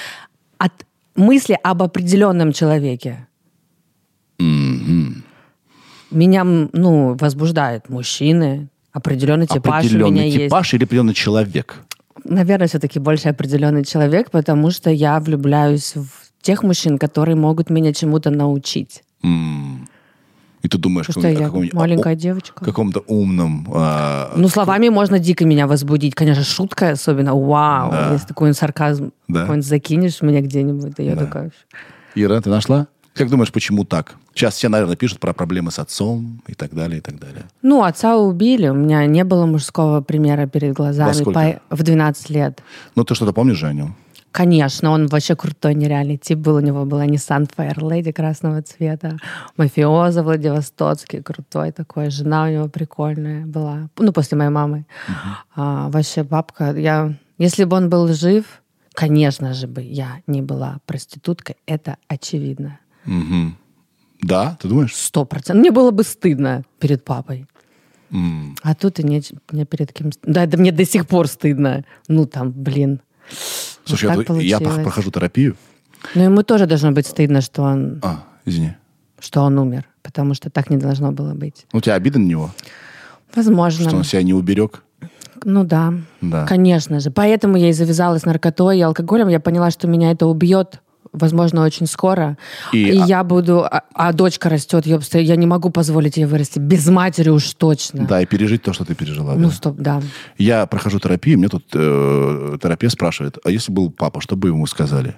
от мысли об определенном человеке. Меня, м, ну, возбуждают мужчины, определенный типаж у Определенный меня есть. типаж или определенный человек? Наверное, все-таки больше определенный человек, потому что я влюбляюсь в тех мужчин, которые могут меня чему-то научить. М. И ты думаешь что я маленькая о- девочка. каком-то умном... а, Ну, словами можно дико меня возбудить. Конечно, шутка особенно. Вау, Да. если такой сарказм Да. какой-нибудь закинешь меня где-нибудь, и я Да. такая... Ира, ты нашла? Как думаешь, почему так? Сейчас все, наверное, пишут про проблемы с отцом и так далее, и так далее. Ну, отца убили, у меня не было мужского примера перед глазами. Во сколько? По- В 12 лет. Ну, ты что-то помнишь же о нем? Конечно, он вообще крутой, нереальный тип был. У него была Nissan Fairlady красного цвета. Мафиоза Владивостоцкий, крутой такой. Жена у него прикольная была. Ну, после моей мамы. А, вообще бабка. Я... Если бы он был жив, конечно же бы я не была проституткой. Это очевидно. Мгм. Да, ты думаешь? Сто процентов. Мне было бы стыдно перед папой. М. А тут и не, не перед кем... Да, да мне до сих пор стыдно. Ну, там, блин. Слушай, Вот я, я прохожу терапию. Но ему тоже должно быть стыдно, что он А, извини. что он умер, потому что так не должно было быть. Ну, у тебя обида на него, Возможно. что он себя не уберег? Ну да. Да. Конечно же. Поэтому я и завязалась наркотой и алкоголем. Я поняла, что меня это убьет, возможно, очень скоро. И- И, а- я буду... А, а дочка растет, ёбста, я не могу позволить ей вырасти. Без матери уж точно. Да, и пережить то, что ты пережила. Ну, да. стоп, да. Я прохожу терапию, мне тут э, терапевт спрашивает, а если был папа, что бы ему сказали?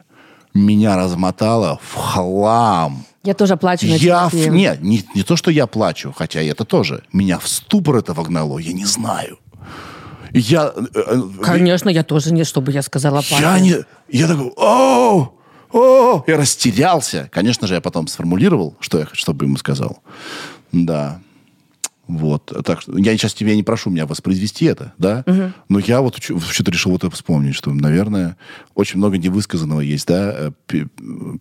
Меня размотало в хлам. Я тоже плачу на Я... в-. Нет, не, не то, что я плачу, хотя это тоже. Меня в ступор это вогнало, я не знаю. Я... э, э, Конечно, я тоже не, чтобы я сказала папе. Я не... Я такой... О! О! Я растерялся. Конечно же, я потом сформулировал, что я чтобы ему сказал. Да. Вот. Так что я сейчас тебя не прошу меня воспроизвести это, да? Но я вот что-то решил вот это вспомнить, что, наверное, очень много невысказанного есть, да, э, пе-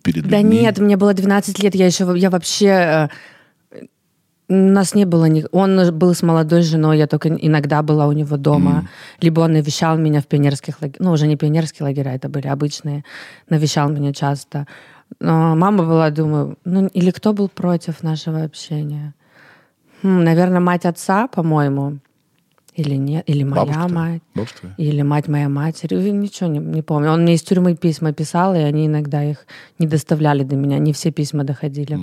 перед Да людьми. нет, мне было 12 лет, я еще, я вообще... У нас не было... ни- Он был с молодой женой, я только иногда была у него дома. Либо он навещал меня в пионерских лагерях. Ну, уже не пионерские лагеря, это были обычные. Навещал меня часто. Но мама была, думаю, ну, или кто был против нашего общения? Хм, наверное, мать отца, по-моему. Или нет, или моя Бабушка мать. Бабушка? Или мать моя матери. Ничего не, не помню. Он мне из тюрьмы письма писал, и они иногда их не доставляли до меня. Не все письма доходили.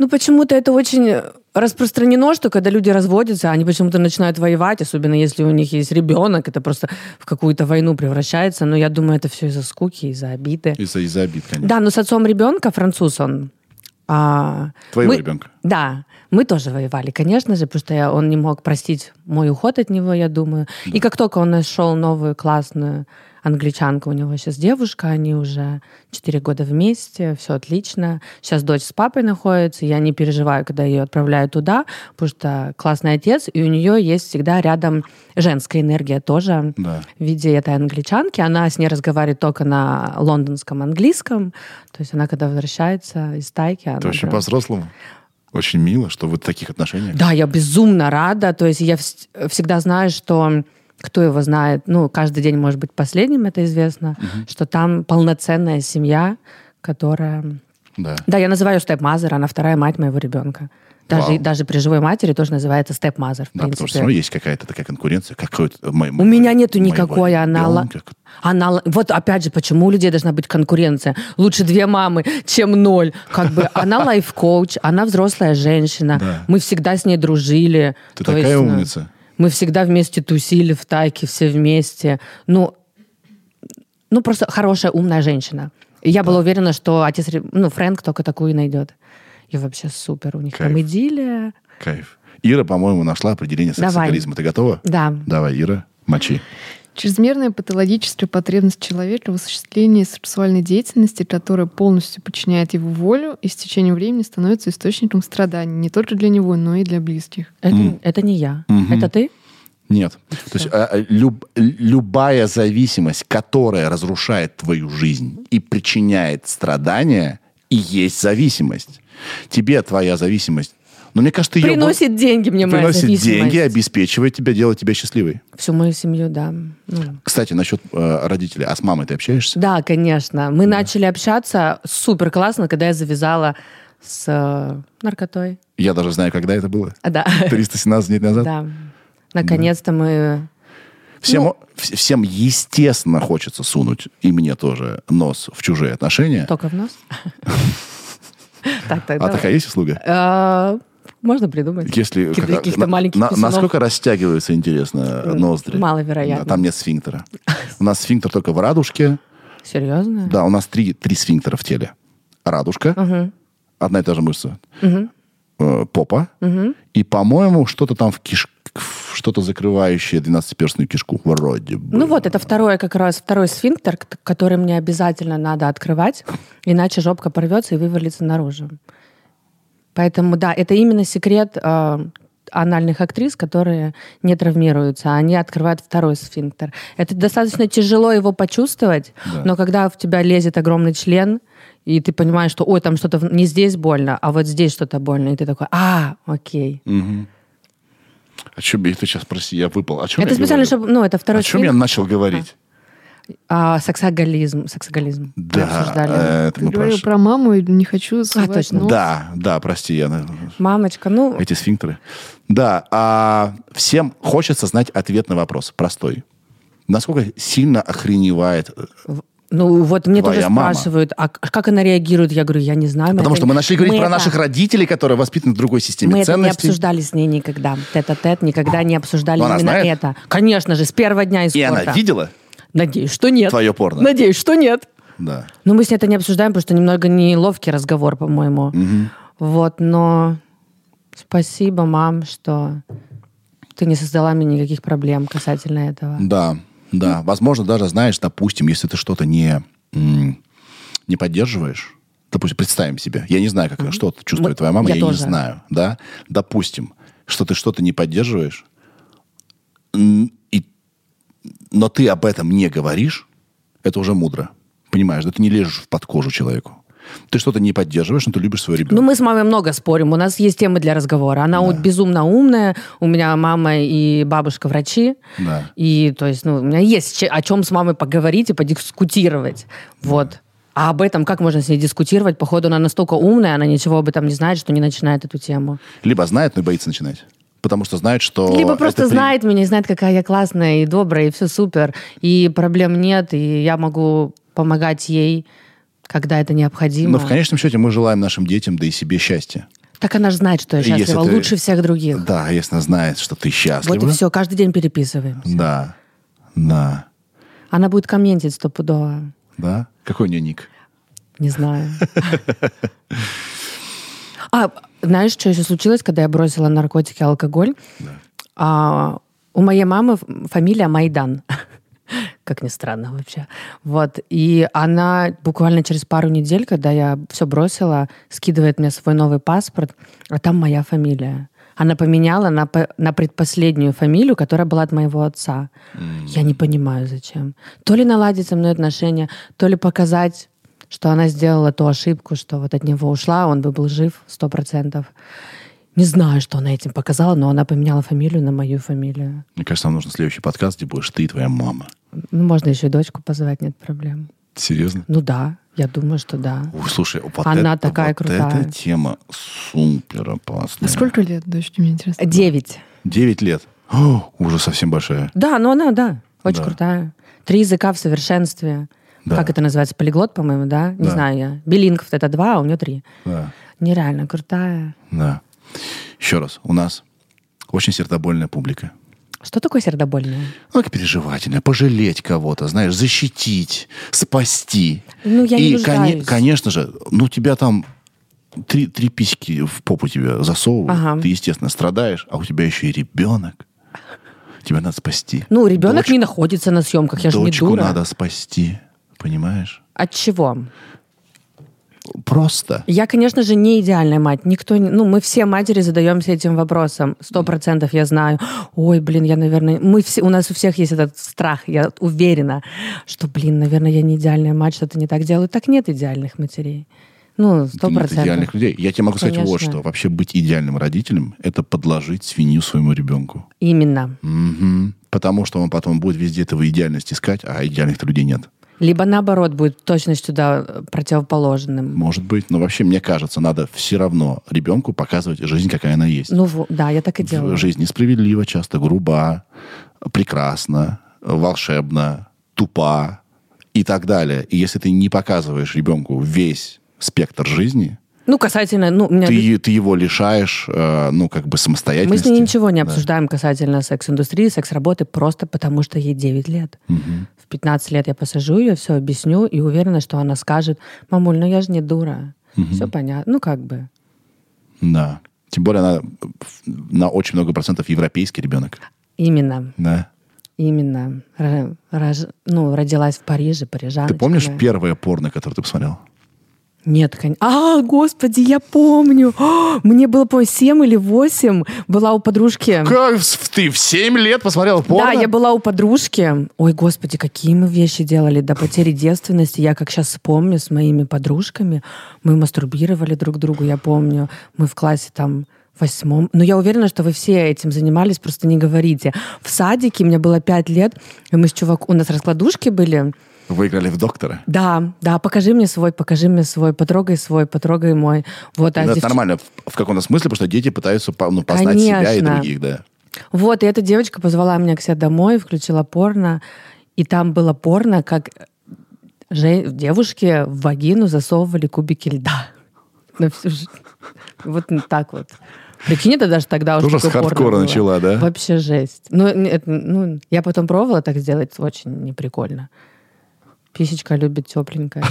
Ну, почему-то это очень распространено, что когда люди разводятся, они почему-то начинают воевать, особенно если у них есть ребенок, это просто в какую-то войну превращается. Но я думаю, это все из-за скуки, из-за обиды. Из-за из обид, конечно. Да, но с отцом ребенка, француз он. а, Твоего мы- ребенка. Да, мы тоже воевали, конечно же, потому что я- он не мог простить мой уход от него, я думаю. И как только он нашел новую классную англичанку, у него сейчас девушка, они уже 4 года вместе, все отлично. Сейчас дочь с папой находится, я не переживаю, когда ее отправляю туда, потому что классный отец, и у нее есть всегда рядом женская энергия тоже Да. в виде этой англичанки. Она с ней разговаривает только на лондонском английском. То есть она, когда возвращается из тайки... она Это очень прям- по-взрослому. Очень мило, что вы в таких отношениях. Да, я безумно рада. То есть я вс- всегда знаю, что кто его знает, ну, каждый день может быть последним, это известно, что там полноценная семья, которая... Да. Да, я называю ее stepmother, она вторая мать моего ребенка. Даже, Вау. даже при живой матери тоже называется stepmother, Да, потому что все принципе. равно есть какая-то такая конкуренция. Какой-то, мой- У меня нету никакой, она... ла- ребенка. она... ла- Вот опять же, почему у людей должна быть конкуренция? Лучше две мамы, чем ноль. Как бы она life coach, она взрослая женщина. Да. Мы всегда с ней дружили. Ты То такая есть, ну, умница. Мы всегда вместе тусили в тайке, все вместе. Ну, ну просто хорошая, умная женщина. И я была уверена, что отец, ну, Фрэнк только такую найдет. И вообще супер. У них Кайф. там идиллия. Кайф. Ира, по-моему, нашла определение Давай. сексоголизма. Ты готова? Да. Давай, Ира, мочи. Чрезмерная патологическая потребность человека в осуществлении сексуальной деятельности, которая полностью подчиняет его волю и с течением времени становится источником страданий не только для него, но и для близких. Это, это не я. Мгм. Это ты? Нет. То есть а, а, люб- любая зависимость, которая разрушает твою жизнь и причиняет страдания, и есть зависимость. Тебе твоя зависимость, ну, мне кажется, ее Приносит деньги мне моя приносит зависимость. деньги, обеспечивает тебя, делает тебя счастливой. Всю мою семью, да. Ну, Кстати, насчет э, родителей. А с мамой ты общаешься? Да, конечно. Мы начали общаться супер классно, когда я завязала с э, наркотой. Я даже знаю, когда это было. А, да. 317 дней назад. Да. Наконец-то мы... Всем, Ну- вс- всем, естественно, хочется сунуть, и мне тоже, нос в чужие отношения. Только в нос? Так, так, а давай. такая есть услуга? А, Можно придумать. Если Каких- как- каких-то на- маленьких на- насколько растягиваются, интересно, ноздри? маловероятно. Да, там нет сфинктера. У нас сфинктер только в радужке. Серьезно? Да, у нас три, три сфинктера в теле. Радужка, одна и та же мышца. Э, Попа. И, по-моему, что-то там в киш... в что-то закрывающее 12-перстную кишку. Вроде бы. Ну вот, это второй как раз, второй сфинктер, который мне обязательно надо открывать, иначе жопка порвется и вывалится наружу. Поэтому, да, это именно секрет э, анальных актрис, которые не травмируются, они открывают второй сфинктер. Это достаточно тяжело его почувствовать, Да. но когда в тебя лезет огромный член, и ты понимаешь, что, ой, там что-то не здесь больно, а вот здесь что-то больно, и ты такой, а, окей. А что ты сейчас, прости, я выпал. О чем это я специально, говорю? чтобы, ну, это второй О чем я сфинктер. начал говорить? А, сексоголизм. Сексоголизм. Мы Да, обсуждали. э, это Ты мы говорил про маму и не хочу ссылать точно. нос. Да, да, прости, я... Мамочка, ну, Эти сфинктеры. Да, а всем хочется знать ответ на вопрос. Простой. Насколько сильно охреневает... э, ну вот мне Твоя тоже мама. спрашивают, а как она реагирует? Я говорю, я не знаю. Потому это- что мы начали говорить про это- наших родителей, которые воспитаны в другой системе Мы это не ценностей. обсуждали с ней никогда. Тет-а-тет никогда не обсуждали Но она именно знает? это. Конечно же, с первого дня из И она видела Надеюсь, что нет. твое порно? Надеюсь, что нет. Да. Но мы с ней это не обсуждаем, потому что немного неловкий разговор, по-моему. Вот, но спасибо, мам, что ты не создала мне никаких проблем касательно этого. Да, да. Возможно, даже, знаешь, допустим, если ты что-то не, не поддерживаешь, допустим, представим себе, я не знаю, как, что чувствует твоя мама, я я, не тоже. знаю, да, допустим, что ты что-то не поддерживаешь, но ты об этом не говоришь, это уже мудро, понимаешь, да ты не лежишь в под кожу человеку. Ты что-то не поддерживаешь, но ты любишь своего ребенка. Ну, мы с мамой много спорим. У нас есть темы для разговора. Она вот безумно умная. У меня мама и бабушка врачи. Да. И, то есть, ну, у меня есть о чем с мамой поговорить и подискутировать. Вот. А об этом как можно с ней дискутировать? Походу, она настолько умная, она ничего об этом не знает, что не начинает эту тему. Либо знает, но и боится начинать. Потому что знает, что... Либо просто при- знает меня и знает, какая я классная и добрая, и все супер. И проблем нет, и я могу помогать ей, когда это необходимо. Но в конечном счете мы желаем нашим детям, да и себе счастья. Так она же знает, что я Если счастлива ты- лучше всех других. Да, если она знает, что ты счастлива. Вот и все, каждый день переписываемся. Да, да, Она будет комментить стопудово. да. Какой у нее ник? Не знаю. А, знаешь, что еще случилось, когда я бросила наркотики и алкоголь? А, у моей мамы фамилия Майдан. Как ни странно вообще. Вот. И она буквально через пару недель, когда я все бросила, скидывает мне свой новый паспорт, а там моя фамилия. Она поменяла на, на предпоследнюю фамилию, которая была от моего отца. Я не понимаю, зачем. То ли наладить со мной отношения, то ли показать, что она сделала ту ошибку, что вот от него ушла, он бы был жив сто процентов. Не знаю, что она этим показала, но она поменяла фамилию на мою фамилию. Мне кажется, нам нужен следующий подкаст, где будешь ты и твоя мама. Ну, можно еще и дочку позвать, нет проблем. Серьезно? Ну да, я думаю, что да. Ой, слушай, вот Она это- такая вот крутая. эта тема супер А опасная. сколько лет, дочь, мне интересно? Девять. Девять лет. О, уже совсем большая. Да, но она, да, очень Да. крутая. Три языка в совершенстве. Да. Как это называется? Полиглот, по-моему, да? Не Да. знаю я. Билингов это два, а у нее три. Да, Нереально крутая. да. Еще раз, у нас очень сердобольная публика. Что такое сердобольное? Ну, как переживательная, пожалеть кого-то, знаешь, защитить, спасти. Ну, я не И, конечно же, ну, тебя там три, три письки в попу тебе засовывают, Ага. ты, естественно, страдаешь, а у тебя еще и ребенок. Тебя надо спасти. Ну, ребенок Дочку- не находится на съемках, я же не Дочку дура. надо спасти, понимаешь? От чего? Просто. Я, конечно же, не идеальная мать. Никто не... Ну, мы все матери задаемся этим вопросом. Сто процентов я знаю. Ой, блин, я, наверное... Мы все... У нас у всех есть этот страх. Я уверена, что, блин, наверное, я не идеальная мать, что-то не так делаю. Так нет идеальных матерей. Ну, сто процентов. идеальных людей. Я тебе могу сказать вот Конечно. что. Вообще быть идеальным родителем – это подложить свинью своему ребенку. Именно. Мгм. Потому что он потом будет везде этого идеальность искать, а идеальных людей нет. Либо наоборот будет точностью да, противоположным. Может быть, но вообще, мне кажется, надо все равно ребенку показывать жизнь, какая она есть. Ну, да, я так и делаю. Жизнь несправедлива, часто груба, прекрасна, волшебна, тупа и так далее. И если ты не показываешь ребенку весь спектр жизни, Ну, касательно... Ну, меня ты, ты его лишаешь, э, ну, как бы Мы самостоятельности. с ней ничего не Да. обсуждаем касательно секс-индустрии, секс-работы, просто потому что ей 9 лет. В 15 лет я посажу ее, все объясню, и уверена, что она скажет, мамуль, ну я же не дура. Все понятно. Ну, как бы. Да. Тем более она на очень много процентов европейский ребенок. Именно. Да. Именно. Ро- рож- ну, родилась в Париже, парижаночка. Ты помнишь первое порно, которое ты посмотрел? Нет, конечно. А, господи, я помню. О, Мне было, по 7 или 8. Была у подружки. Как? Ты в 7 лет посмотрел порно? Да, я была у подружки. Ой, господи, какие мы вещи делали до потери девственности. Я как сейчас вспомню с моими подружками. Мы мастурбировали друг другу, я помню. Мы в классе там восьмом. Но я уверена, что вы все этим занимались, просто не говорите. В садике мне было пять лет, и мы с чувак... У нас раскладушки были. Вы играли в доктора? Да, да, покажи мне свой, покажи мне свой, потрогай свой, потрогай мой. Вот, а Это девч- нормально в, в каком-то смысле, потому что дети пытаются ну, познать себя и Конечно. других, да. Вот, и эта девочка позвала меня к себе домой, включила порно, и там было порно, как же- девушки в вагину засовывали кубики льда. Вот так вот. Прикинь, это даже тогда уже Тоже с хардкора начала, да? Вообще жесть. Ну, это, ну, я потом пробовала так сделать, очень неприкольно. Писечка любит тепленькое.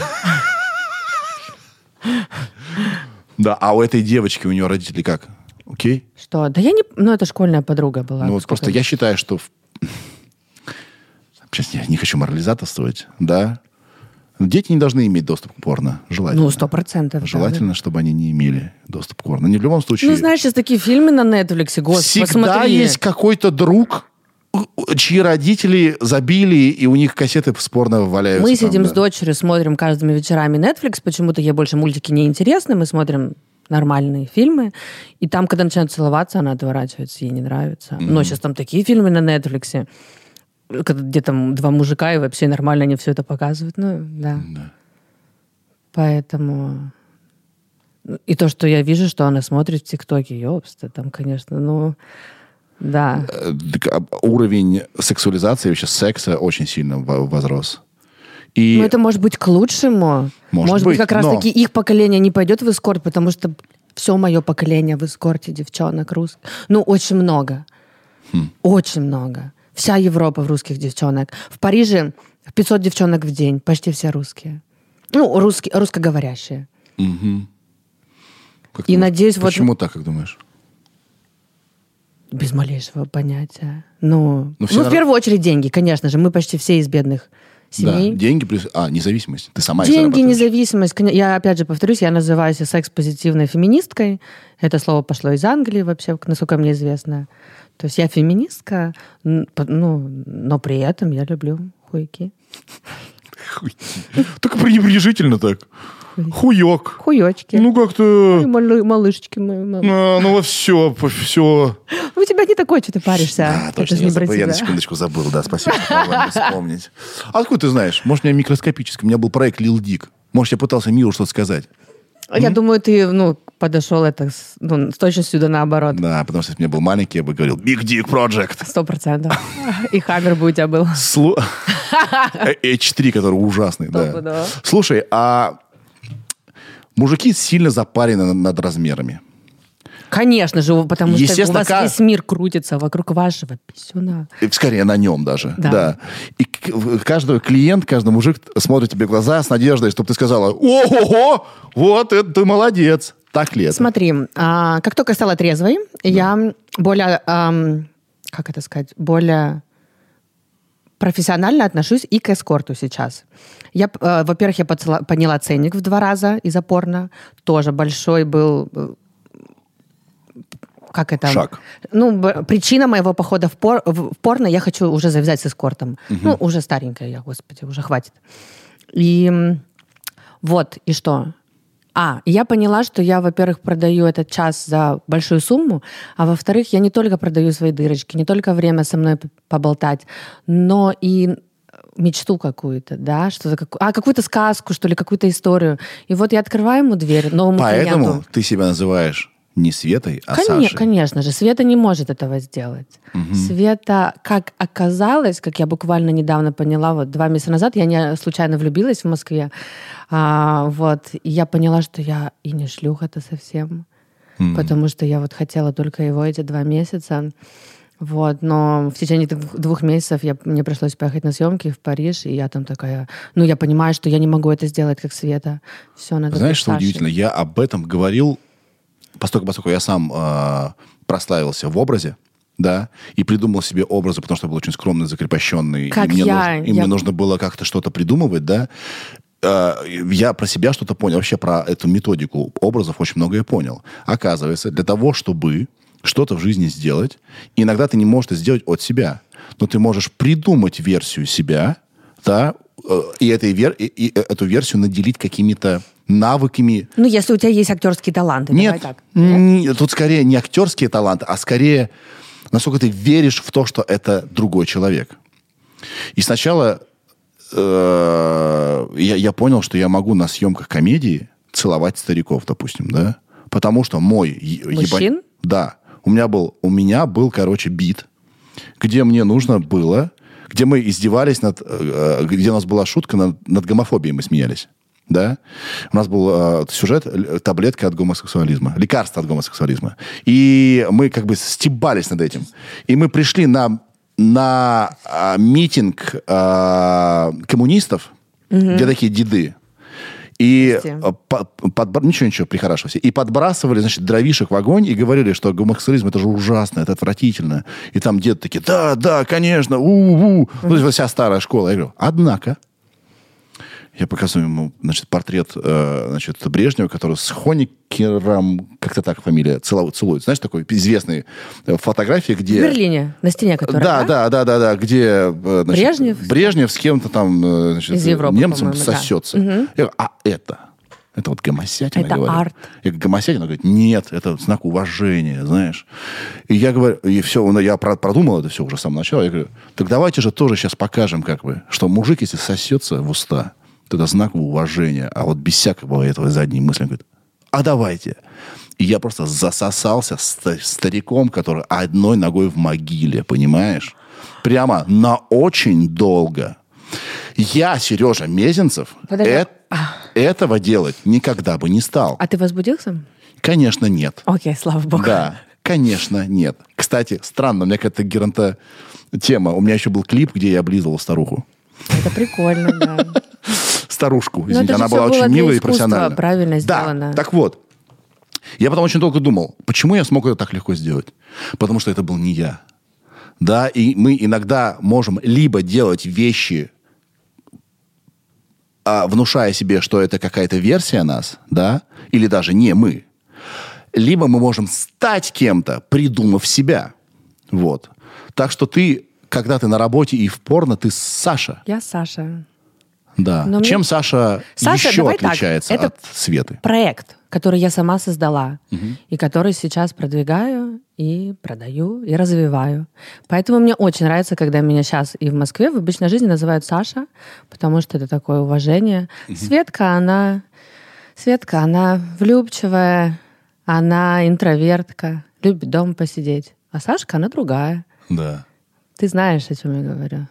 Да, а у этой девочки, у нее родители как? Окей? Что? Да я не... Ну, это школьная подруга была. ну вот просто я считаю, что... Сейчас я не хочу морализаторствовать, да? Дети не должны иметь доступ к порно. Желательно. Ну, сто процентов. да. Желательно, чтобы они не имели доступ к порно. Не в любом случае. Ну, знаешь, сейчас такие фильмы на Netflix, господи, Всегда посмотри. есть какой-то друг, чьи родители забили, и у них кассеты спорно валяются. Мы там, сидим да. с дочерью, смотрим каждыми вечерами Netflix. Почему-то ей больше мультики не интересны. Мы смотрим нормальные фильмы. И там, когда начинают целоваться, она отворачивается, ей не нравится. Но сейчас там такие фильмы на Netflix, где там два мужика, и вообще нормально они все это показывают. Ну, да. Поэтому... И то, что я вижу, что она смотрит в ТикТоке, ёпста, там, конечно, ну... Да. Э, а, Уровень сексуализации, вообще секса очень сильно во- возрос. И Ну, это может быть к лучшему. Может быть, быть, как но- раз-таки их поколение не пойдет в эскорт, потому что все мое поколение в эскорте девчонок русских. Ну, очень много. Хм. Очень много. Вся Европа в русских девчонок. В Париже 500 девчонок в день, почти все русские. Ну, русские, русскоговорящие. как и ты- надеюсь, вот- Почему так, как думаешь? Без малейшего понятия. Ну, Ну, ну, в первую очередь деньги, конечно же. Мы почти все из бедных семей. Да, деньги плюс... А, независимость. Ты сама Деньги, независимость. Я опять же повторюсь, я называюсь секс-позитивной феминисткой. Это слово пошло из Англии вообще, насколько мне известно. То есть я феминистка, ну, но при этом я люблю хуйки. Хуй. Только пренебрежительно так. Хуёк. Хуёчки. Ну, как-то... Малы- малышечки мои. мам. А, ну, все, все. У тебя не такой, что ты паришься. А, Это точно, я, не забыл, я на секундочку забыл, да, спасибо, что вспомнить. А откуда ты знаешь? Может, у меня микроскопический. У меня был проект Лил Дик. Может, я пытался миру что-то сказать. Я думаю, ты ну, подошел это с, ну, с точностью да наоборот. Да, потому что если бы я был маленький, я бы говорил Big Dick Project. Сто процентов. И хаммер бы у тебя был. Слу- Э, H3, который ужасный, да. Слушай, а мужики сильно запарены над- размерами. Конечно же, потому что у вас весь мир крутится вокруг вашего писюна. Скорее на нем даже. Да. Да. И каждый клиент, каждый мужик смотрит тебе в глаза с надеждой, чтобы ты сказала, ого, вот это ты молодец. Так ли это? Смотри, а, как только я стала трезвой, я более, ам, как это сказать, более профессионально отношусь и к эскорту сейчас. Я, э, во-первых, я поцела- подняла ценник в два раза из порно. Тоже большой был э, как это? Шаг. Ну, причина моего похода в, пор- в порно, я хочу уже завязать с эскортом. Ну, уже старенькая я, господи, уже хватит. И вот, и что? А, я поняла, что я, во-первых, продаю этот час за большую сумму, а во-вторых, я не только продаю свои дырочки, не только время со мной поболтать, но и мечту какую-то, да, что-то как... а какую-то сказку, что ли, какую-то историю. И вот я открываю ему дверь новому Поэтому клиенту. ты себя называешь не Светой, а Коне- Сашей. Конечно же, Света не может этого сделать. Света, как оказалось, как я буквально недавно поняла, вот два месяца назад я не случайно влюбилась в Москве, а, вот, и я поняла, что я и не шлюха-то совсем, потому что я вот хотела только его эти два месяца, вот, но в течение двух, месяцев я, мне пришлось поехать на съемки в Париж, и я там такая, ну, я понимаю, что я не могу это сделать, как Света. Все, надо Знаешь, что Сашей. удивительно? Я об этом говорил, поскольку, поскольку я сам э, прославился в образе, да, и придумал себе образы, потому что я был очень скромный, закрепощенный. Как и мне, я, нужно, и я- мне нужно было как-то что-то придумывать, да. Э, я про себя что-то понял. Вообще про эту методику образов очень многое понял. Оказывается, для того, чтобы что-то в жизни сделать, иногда ты не можешь это сделать от себя, но ты можешь придумать версию себя, да, э, и, этой вер- и- и эту версию наделить какими-то навыками. Ну, если у тебя есть актерские таланты, Нет, так. н- тут скорее не актерские таланты, а скорее насколько ты веришь в то, что это другой человек. И сначала э, я, я понял, что я могу на съемках комедии целовать стариков, допустим, да? Потому что мой... е- еба- Мужчин? Да. У меня был, у меня был, короче, бит, где мне нужно было, где мы издевались над, э, где у нас была шутка над, над гомофобией, мы смеялись. Да? У нас был э, сюжет таблетка от гомосексуализма, лекарство от гомосексуализма. И мы как бы стебались над этим. И мы пришли на, на а, митинг а, коммунистов, где такие деды. И э, по- подбра- ничего, ничего, прихорашивайся. И подбрасывали, значит, дровишек в огонь и говорили, что гомосексуализм это же ужасно, это отвратительно. И там деды такие, да, да, конечно, у-у. Ну, то есть вся старая школа. Я говорю, однако, я показываю ему, значит, портрет, э, значит, Брежнева, который с Хоникером, как-то так фамилия, целу- целует. Знаешь, такой известный э, фотографии, В где... Берлине, на стене, которая, Да, да, да, да, да, где э, значит, Брежнев? Брежнев с кем-то там значит, Из Европы, немцем по-моему, да. сосется. Я говорю, а это? Это вот гомосятина, Это говорю. арт. Говорю, гомосятина? Говорит, нет, это знак уважения, знаешь. И я говорю, и все, я про- продумал это все уже с самого начала. Я говорю, так давайте же тоже сейчас покажем, как бы, что мужик, если сосется в уста, то это знак уважения. А вот без всякого этого задней мысли, он говорит, а давайте. И я просто засосался ста- стариком, который одной ногой в могиле, понимаешь? Прямо на очень долго. Я, Сережа Мезенцев, Подожди. э- этого делать никогда бы не стал. А ты возбудился? Конечно, нет. Окей, слава богу. Да, конечно, нет. Кстати, странно, у меня какая-то геронта тема. У меня еще был клип, где я облизывал старуху. Это прикольно, да. Старушку, это извините, она была очень милая и профессиональная. правильно Да, сделано. так вот. Я потом очень долго думал, почему я смог это так легко сделать? Потому что это был не я. Да, и мы иногда можем либо делать вещи, а, внушая себе, что это какая-то версия нас, да, или даже не мы, либо мы можем стать кем-то, придумав себя. Вот. Так что ты, когда ты на работе и в порно, ты Саша. Я Саша. Да. Но мне- Чем Саша, Саша, еще давай так, отличается это- от Светы? Проект, который я сама создала, и который сейчас продвигаю и продаю, и развиваю. Поэтому мне очень нравится, когда меня сейчас и в Москве в обычной жизни называют Саша, потому что это такое уважение. Светка, она... Светка, она влюбчивая, она интровертка, любит дома посидеть. А Сашка, она другая. Да. Ты знаешь, о чем я говорю.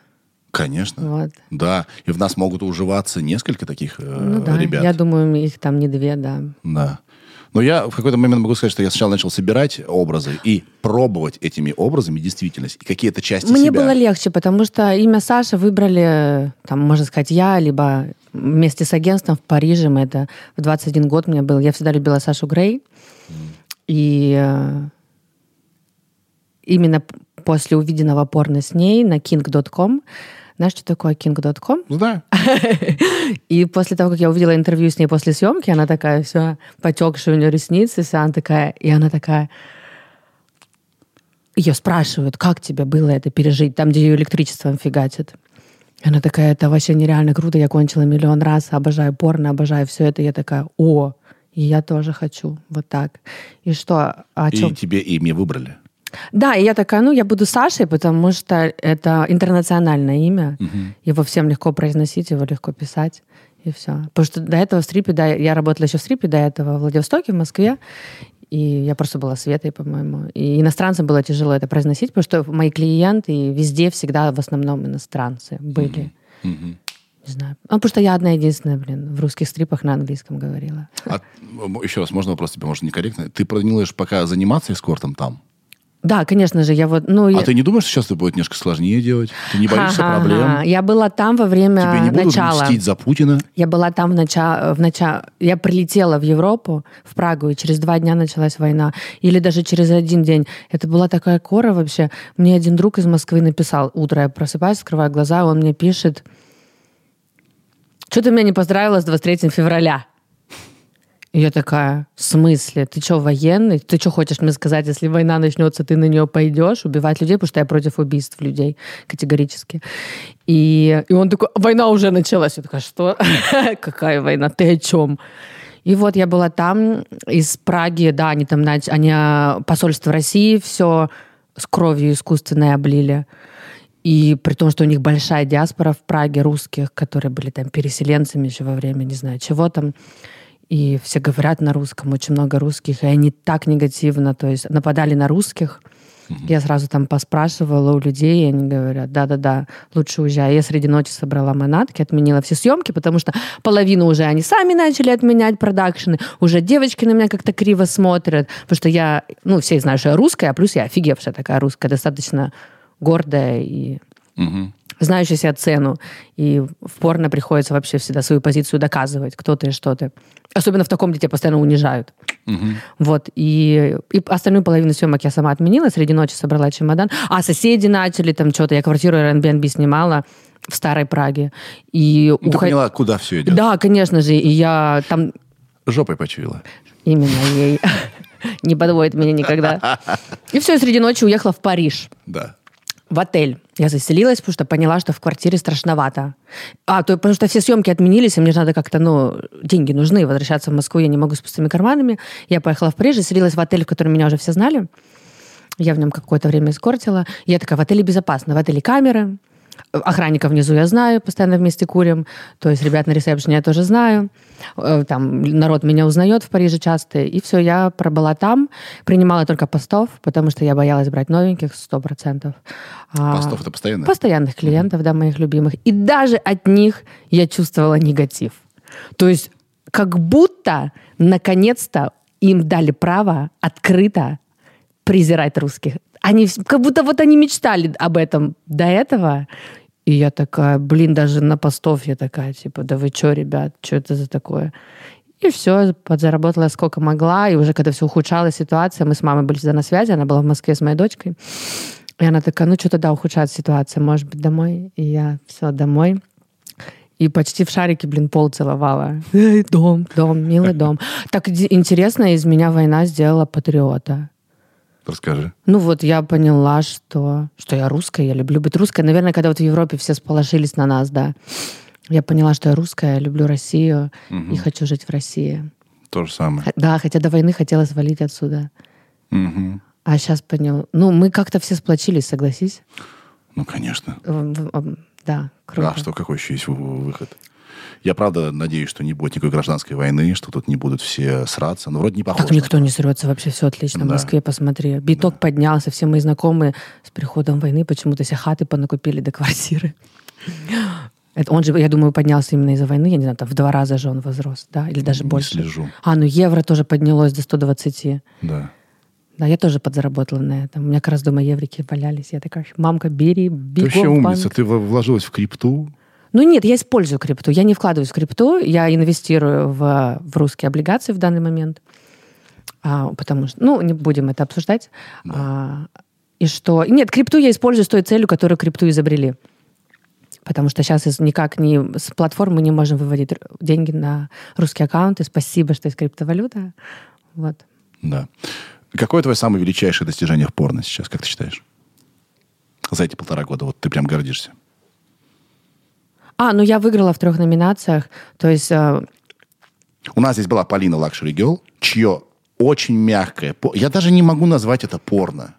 Конечно. Вот. Да. И в нас могут уживаться несколько таких э, Ну да, ребят. я думаю, их там не две, да. Да. Но я в какой-то момент могу сказать, что я сначала начал собирать образы и пробовать этими образами действительность и какие-то части Мне себя. было легче, потому что имя Саша выбрали, там, можно сказать, я, либо вместе с агентством в Париже. Мы это в 21 год мне был. Я всегда любила Сашу Грей. И э, именно после увиденного порно с ней на king.com знаешь, что такое king.com? Знаю. И после того, как я увидела интервью с ней после съемки, она такая вся потекшая у нее ресницы, вся она такая, и она такая... Ее спрашивают, как тебе было это пережить, там, где ее электричеством фигачат. И она такая, это вообще нереально круто, я кончила миллион раз, обожаю порно, обожаю все это. Я такая, о, и я тоже хочу, вот так. И что, о чем? И тебе имя выбрали. Да, и я такая, ну, я буду Сашей, потому что это интернациональное имя. Его всем легко произносить, его легко писать. И все. Потому что до этого в стрипе, да, я работала еще в стрипе, до этого в Владивостоке, в Москве. И я просто была Светой, по-моему. И иностранцам было тяжело это произносить, потому что мои клиенты везде всегда в основном иностранцы были. Не знаю. Ну, потому что я одна единственная, блин, в русских стрипах на английском говорила. А, еще раз, можно вопрос тебе, может, некорректно? Ты планируешь пока заниматься эскортом там? Да, конечно же, я вот... Ну, А я... ты не думаешь, что сейчас это будет немножко сложнее делать? Ты не боишься Ха-ха-ха. проблем? Я была там во время Тебе не будут начала. мстить за Путина? Я была там в начале, в начале, я прилетела в Европу, в Прагу, и через два дня началась война. Или даже через один день. Это была такая кора вообще. Мне один друг из Москвы написал, утро я просыпаюсь, открываю глаза, он мне пишет, что ты меня не поздравила с 23 февраля? И я такая, в смысле? Ты что, военный? Ты что хочешь мне сказать, если война начнется, ты на нее пойдешь убивать людей? Потому что я против убийств людей категорически. И, и он такой, война уже началась. Я такая, что? Какая война? Ты о чем? И вот я была там, из Праги, да, они там, они а, посольство России все с кровью искусственной облили. И при том, что у них большая диаспора в Праге русских, которые были там переселенцами еще во время, не знаю, чего там. И все говорят на русском, очень много русских, и они так негативно, то есть нападали на русских. Я сразу там поспрашивала у людей, и они говорят, да-да-да, лучше уезжай. Я среди ночи собрала манатки, отменила все съемки, потому что половину уже они сами начали отменять продакшены, уже девочки на меня как-то криво смотрят, потому что я, ну, все знают, что я русская, а плюс я офигевшая такая русская, достаточно гордая и Мгм. Знающая себе цену. И в порно приходится вообще всегда свою позицию доказывать, кто ты и что ты. Особенно в таком, где тебя постоянно унижают. Мгм. Вот. И, и остальную половину съемок я сама отменила. Среди ночи собрала чемодан. А соседи начали там что-то. Я квартиру Airbnb снимала в Старой Праге. И Ну, Ты уход- поняла, куда все идет? Да, конечно же. И я там Жопой почуяла. именно ей не подводит меня никогда. И все, среди ночи уехала в Париж. Да. В отель. Я заселилась, потому что поняла, что в квартире страшновато. А, то, потому что все съемки отменились, и мне надо как-то, ну, деньги нужны. Возвращаться в Москву я не могу с пустыми карманами. Я поехала в Париж, заселилась в отель, в котором меня уже все знали. Я в нем какое-то время эскортила. Я такая, в отеле безопасно. В отеле камеры. Охранника внизу я знаю, постоянно вместе курим. То есть ребят на ресепшене я тоже знаю. Э, Там народ меня узнает в Париже часто. И все, я пробыла там. Принимала только постов, потому что я боялась брать новеньких 100%. А, Постов это постоянно? Постоянных клиентов, да, моих любимых. И даже от них я чувствовала негатив. То есть как будто, наконец-то, им дали право открыто презирать русских. Они, как будто вот они мечтали об этом до этого. И я такая, блин, даже на постов я такая, типа, да вы что, ребят, что это за такое? И все, подзаработала сколько могла. И уже когда все ухудшалась ситуация, мы с мамой были всегда на связи, она была в Москве с моей дочкой. И она такая, ну что-то да, ухудшается ситуация, может быть, домой. И я все, домой. И почти в шарике, блин, пол целовала. Дом, дом, милый дом. Так интересно, из меня война сделала патриота. Расскажи. Ну вот я поняла, что, что я русская, я люблю быть русской. Наверное, когда вот в Европе все сполошились на нас, да, я поняла, что я русская, я люблю Россию и хочу жить в России. То же самое. Да, хотя до войны хотела свалить отсюда. Мгм. А сейчас поняла. Ну, мы как-то все сплочились, согласись? Ну, конечно. Об- Да, круто. А что, какой еще есть вы- выход? Я, правда, надеюсь, что не будет никакой гражданской войны, что тут не будут все сраться. Но вроде не похоже. Так никто не срется, вообще все отлично. В Да. Москве посмотри. Биток поднялся, все мои знакомые с приходом войны почему-то все хаты понакупили да квартиры. Это он же, я думаю, поднялся именно из-за войны. Я не знаю, там в два раза же он возрос, да? Или даже Не больше. слежу. А, ну евро тоже поднялось до 120. Да. Да, я тоже подзаработала на этом. У меня как раз дома еврики валялись. Я такая, мамка, бери, Ты бегом вообще в банк». умница. Ты в- вложилась в крипту. Ну нет, я использую крипту. Я не вкладываюсь в крипту, я инвестирую в, в русские облигации в данный момент. А, потому что, ну, не будем это обсуждать. А, и что... Нет, крипту я использую с той целью, которую крипту изобрели. Потому что сейчас никак не с платформы мы не можем выводить деньги на русские аккаунты. Спасибо, что есть криптовалюта. Вот. Да. Какое твое самое величайшее достижение в порно сейчас, как ты считаешь? За эти полтора года. Вот ты прям гордишься. А, ну я выиграла в трех номинациях. То есть э, У нас здесь была Полина Luxury Girl, чье очень мягкое... Я даже не могу назвать это порно.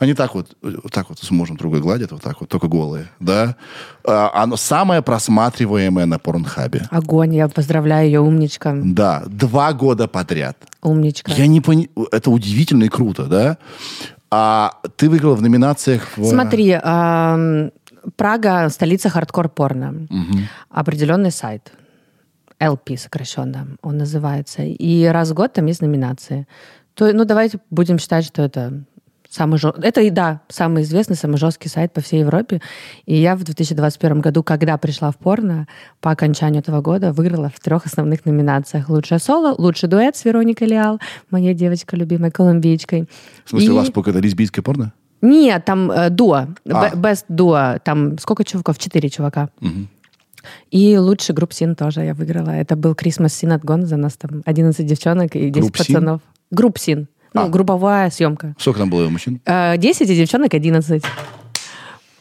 Они так вот, э, вот так вот с мужем друг друга гладят, вот так вот, только голые, да? А, Оно самое просматриваемое на Порнхабе. огонь. Я поздравляю ее, умничка. Да, два года подряд. Умничка. Я не понимаю, это удивительно и круто, да? А ты выиграла в номинациях в... Смотри, ам, Прага столица хардкор порно. Определенный сайт. LP сокращенно он называется. И раз в год там есть номинации. То, ну, давайте будем считать, что это самый жё- Это, и да, самый известный, самый жесткий сайт по всей Европе. И я в 2021 году, когда пришла в порно, по окончанию этого года выиграла в трех основных номинациях. Лучшее соло, лучший дуэт с Вероникой Леал, моей девочкой любимой колумбийчкой. В смысле, И- у вас пока это лесбийское порно? Нет, там э, дуо. А. Best duo. Там сколько чуваков? Четыре чувака. И лучший group scene тоже я выиграла. Это был Christmas Scene от Гонза. У нас там 11 девчонок и 10 Group Scene? пацанов. Group Scene. Ну, А. групповая съемка. Сколько там было мужчин? Э, 10 и девчонок 11.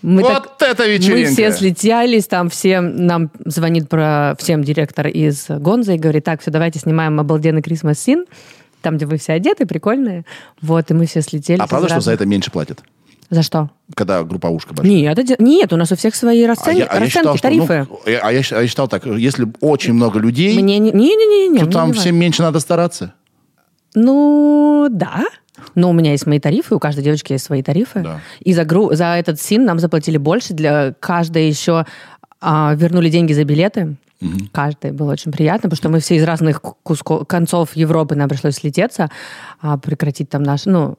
Мы вот так- это вечеринка! Мы все слетелись, там всем, нам звонит про всем директор из Гонза и говорит, так, все, давайте снимаем обалденный Christmas Scene, там, где вы все одеты, прикольные. Вот, и мы все слетели. А правда, что за это меньше платят? За что? Когда групповушка большая? Нет, это нет, у нас у всех свои А расценки, я, а я расценки считал, что, тарифы. ну, я- а я, а я считал так, если очень много людей, Мне не... Не-не-не, то там всем меньше надо стараться. Ну, да. Но у меня есть мои тарифы, у каждой девочки есть свои тарифы. Да. И за, гру- за этот син нам заплатили больше. Для каждой еще а, вернули деньги за билеты. Каждый было очень приятно, потому что мы все из разных ку- кусков, концов Европы, нам пришлось слететься, а, прекратить там наши, ну,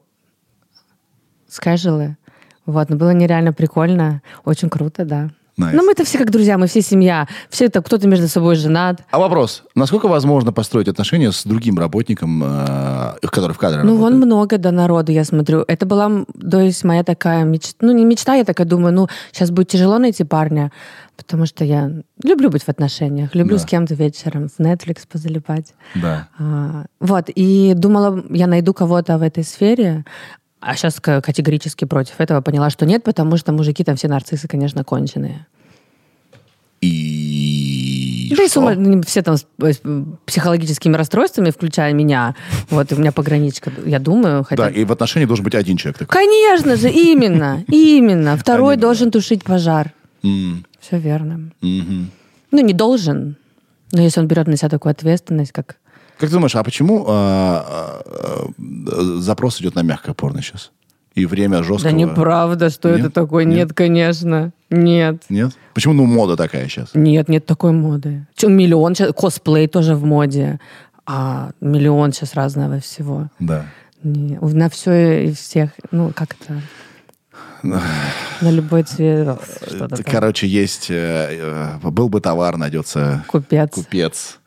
скажелы. Вот, но было нереально прикольно, очень круто, да. Nice. Ну, мы-то все как друзья, мы все семья. Все это, кто-то между собой женат. А вопрос, насколько возможно построить отношения с другим работником, э, который в кадре Ну, вон работает? много до народу, я смотрю. Это была, то есть, моя такая мечта. Ну, не мечта, я такая думаю, ну, сейчас будет тяжело найти парня, потому что я люблю быть в отношениях, люблю Да. с кем-то вечером в Netflix позалипать. Да. А, вот, и думала, я найду кого-то в этой сфере, а сейчас категорически против этого поняла, что нет, потому что мужики там все нарциссы, конечно, конченые. И Да и с что? ну, все там с, с психологическими расстройствами, включая меня. Вот, и у меня пограничка, я думаю. Хотя... Да, и в отношении должен быть один человек такой. Конечно же, именно, именно. Второй должен тушить пожар. Все верно. мгм. Ну, не должен. Но если он берет на себя такую ответственность, как... Как ты думаешь, а почему а, а, а, запрос идет на мягкое порно сейчас? И время жесткого... Да неправда, что Нет? это такое. Нет? Нет, конечно. Нет. Нет? Почему, ну, мода такая сейчас? Нет, нет такой моды. Чё, миллион сейчас... Косплей тоже в моде. А миллион сейчас разного всего. Да. Не, на все и всех. Ну, как это... На любой цвет. Что Это, такое? короче, есть... э, э, был бы товар, найдется Купец. купец.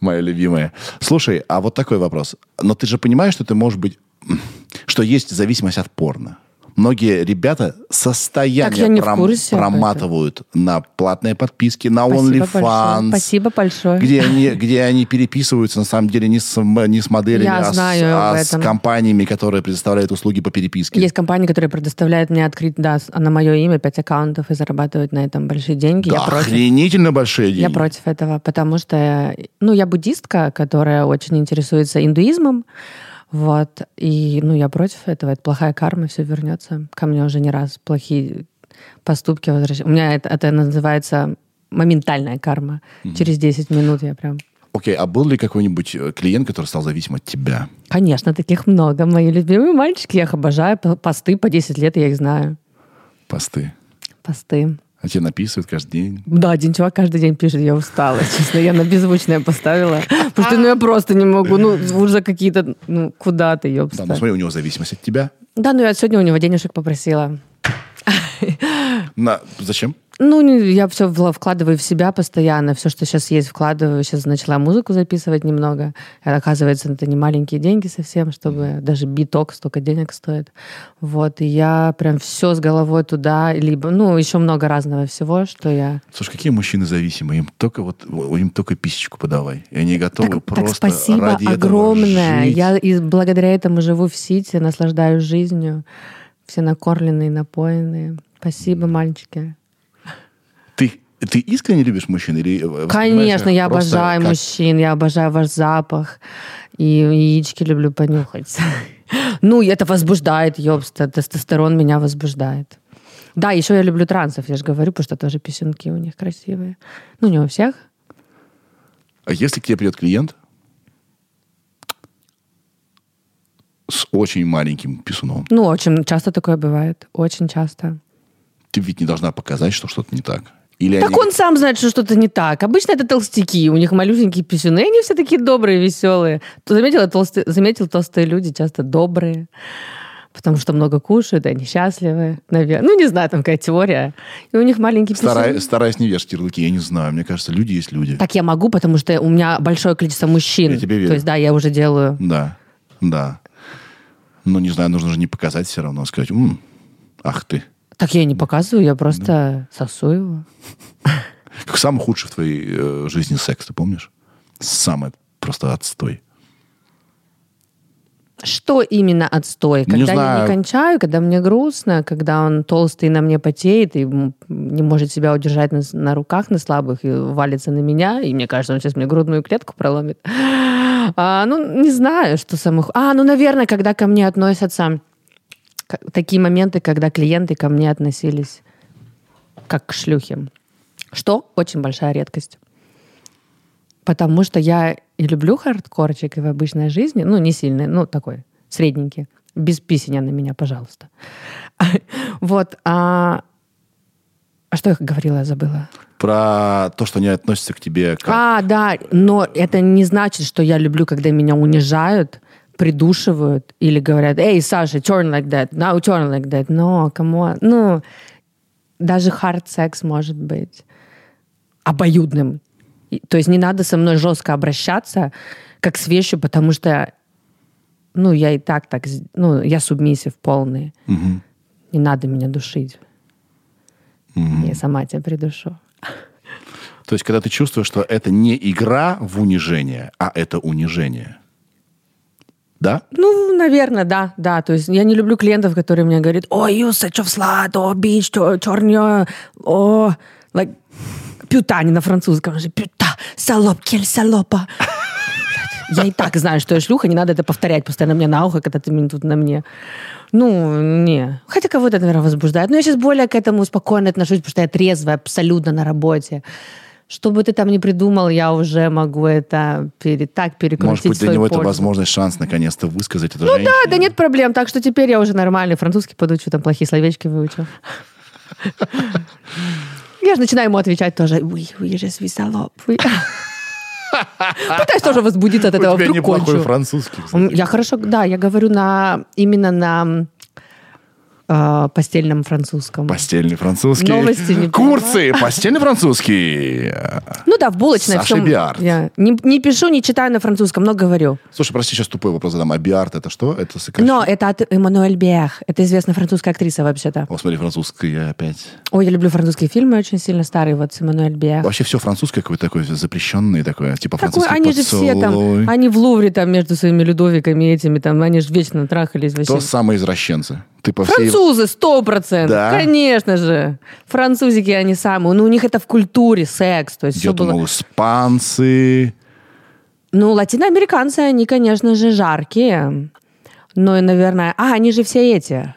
Моя любимая. Слушай, а вот такой вопрос. Но ты же понимаешь, что ты можешь быть... Что есть зависимость от порно. Многие ребята состояние пром- курсе проматывают на платные подписки, на. OnlyFans. Спасибо большое. Где они, где они переписываются, на самом деле, не с, не с моделями, Я а, с- знаю а об с компаниями, которые предоставляют услуги по переписке. Есть компании, которые предоставляют мне открыть, да, с- на мое имя пять аккаунтов и зарабатывают на этом большие деньги. Да, я против. охренительно большие деньги. Я против этого, потому что, ну, я буддистка, которая очень интересуется индуизмом, вот, и, ну, я против этого, это плохая карма, все вернется ко мне уже не раз, плохие поступки возвращаются. У меня это, это называется моментальная карма. Через 10 минут я прям... Окей, а был ли какой-нибудь э, клиент, который стал зависим от тебя? Конечно, таких много. Мои любимые мальчики, я их обожаю. Посты по 10 лет, я их знаю. Посты. Посты. А тебе написывают каждый день? Да, один чувак каждый день пишет, я устала, честно, я на беззвучное поставила, потому что ну, я просто не могу, ну, уже какие-то, ну, куда ты, Да, ёбста. ну смотри, у него зависимость от тебя. Да, ну я сегодня у него денежек попросила. На... Зачем? Ну, я все вкладываю в себя постоянно, все, что сейчас есть, вкладываю. Сейчас начала музыку записывать немного. И, оказывается, это не маленькие деньги совсем, чтобы даже биток столько денег стоит. Вот, и я прям все с головой туда, либо, ну, еще много разного всего, что я... Слушай, какие мужчины зависимые? Им только вот им только писечку подавай. И они готовы Так, так просто спасибо ради огромное. жить. Я и благодаря этому живу в Сити, наслаждаюсь жизнью. Все накормленные, напоенные. Спасибо, мальчики. Ты, ты искренне любишь мужчин? Или э, Конечно, я обожаю как- мужчин, я обожаю ваш запах. И яички люблю понюхать. Ну, это возбуждает, ёбста. Тестостерон меня возбуждает. Да, еще я люблю трансов, я же говорю, потому что тоже писюнки у них красивые. Ну, не у всех. А если к тебе придет клиент с очень маленьким писуном, Ну, очень часто такое бывает. Очень часто. Ты ведь не должна показать, что что-то не так. Или Так они- он сам знает, что что-то не так. Обычно это толстяки, у них малюсенькие писюны, они все такие добрые, веселые. Ты заметила, толстые, заметил, толстые люди часто добрые, потому что много кушают, и они счастливы, наверное. Ну, не знаю, там какая теория. И у них маленькие Старай- писюны. стараясь не вешать ярлыки, я не знаю. Мне кажется, люди есть люди. Так я могу, потому что у меня большое количество мужчин. Я тебе верю. То есть, да, я уже делаю. Да, да. Ну, не знаю, нужно же не показать все равно, сказать, «М, ах ты. Так я не показываю, я просто сосу его. Как самый худший в твоей э, жизни секс, ты помнишь? Самый просто отстой. Что именно отстой? Не Когда я знаю. не кончаю, когда мне грустно, когда он толстый на мне потеет и не может себя удержать на, на руках на слабых и валится на меня, и мне кажется, он сейчас мне грудную клетку проломит. А, ну, не знаю, что самых... А, ну, наверное, когда ко мне относятся... Такие моменты, когда клиенты ко мне относились как к шлюхе. Что очень большая редкость. Потому что я и люблю хардкорчик и в обычной жизни, ну, не сильный, ну, такой, средненький. Без писения на меня, пожалуйста. Вот. А, а что я говорила, я забыла? Про то, что они относятся к тебе как... А, да, но это не значит, что я люблю, когда меня унижают, придушивают или говорят, эй, Саша, turn like that, now turn like that. No, come on. Ну, даже hard секс может быть обоюдным. То есть не надо со мной жестко обращаться, как с вещью, потому что, ну, я и так так, ну, я субмиссив полный. Мгм. Не надо меня душить. Я сама тебя придушу. То есть, когда ты чувствуешь, что это не игра в унижение, а это унижение. Да? Ну, наверное, да, да. То есть я не люблю клиентов, которые мне говорят, ой, you such a slut, о, bitch, черня, о, like, пюта, не на французском же, пюта, салоп, кель, салопа. Я и так знаю, что я шлюха, не надо это повторять постоянно мне на ухо, когда ты тут на мне. Ну, не. Хотя кого-то, наверное, возбуждает. Но я сейчас более к этому спокойно отношусь, потому что я трезвая абсолютно на работе. Что бы ты там ни придумал, я уже могу это пере, так перекрутить Может быть, для него это пользу. возможность, шанс наконец-то высказать это Ну женщине. да, да нет проблем. Так что теперь я уже нормальный французский подучу, там плохие словечки выучу. Я же начинаю ему отвечать тоже. Je suis salope. oui». Пытаюсь тоже возбудиться от этого. У тебя неплохой французский. Я хорошо, да, я говорю на именно на э, постельном французском. Постельный французский. Новости не Курсы. Постельный французский. Ну да, в булочной. Саша всем Биард. Я не, не пишу, не читаю на французском, но говорю. Слушай, прости, сейчас тупой вопрос задам. А биард это что? Это сокращение? Но это от Эммануэль Биах. Это известная французская актриса вообще-то. О, смотри, французская опять. Ой, я люблю французские фильмы очень сильно старые, вот с Эммануэль Биах. Вообще все французское какое-то такое запрещенное такое, типа французский они же все поцелуй. там, они в Лувре там между своими Людовиками этими, там, они же вечно трахались вообще. То самые извращенцы. Ты по всей... Французы, сто процентов. Да? Конечно же. Французики, они самые. Ну, у них это в культуре, секс. То есть Я всё было... думал, испанцы. Ну, латиноамериканцы, они, конечно же, жаркие. Но, и, наверное... А, они же все эти...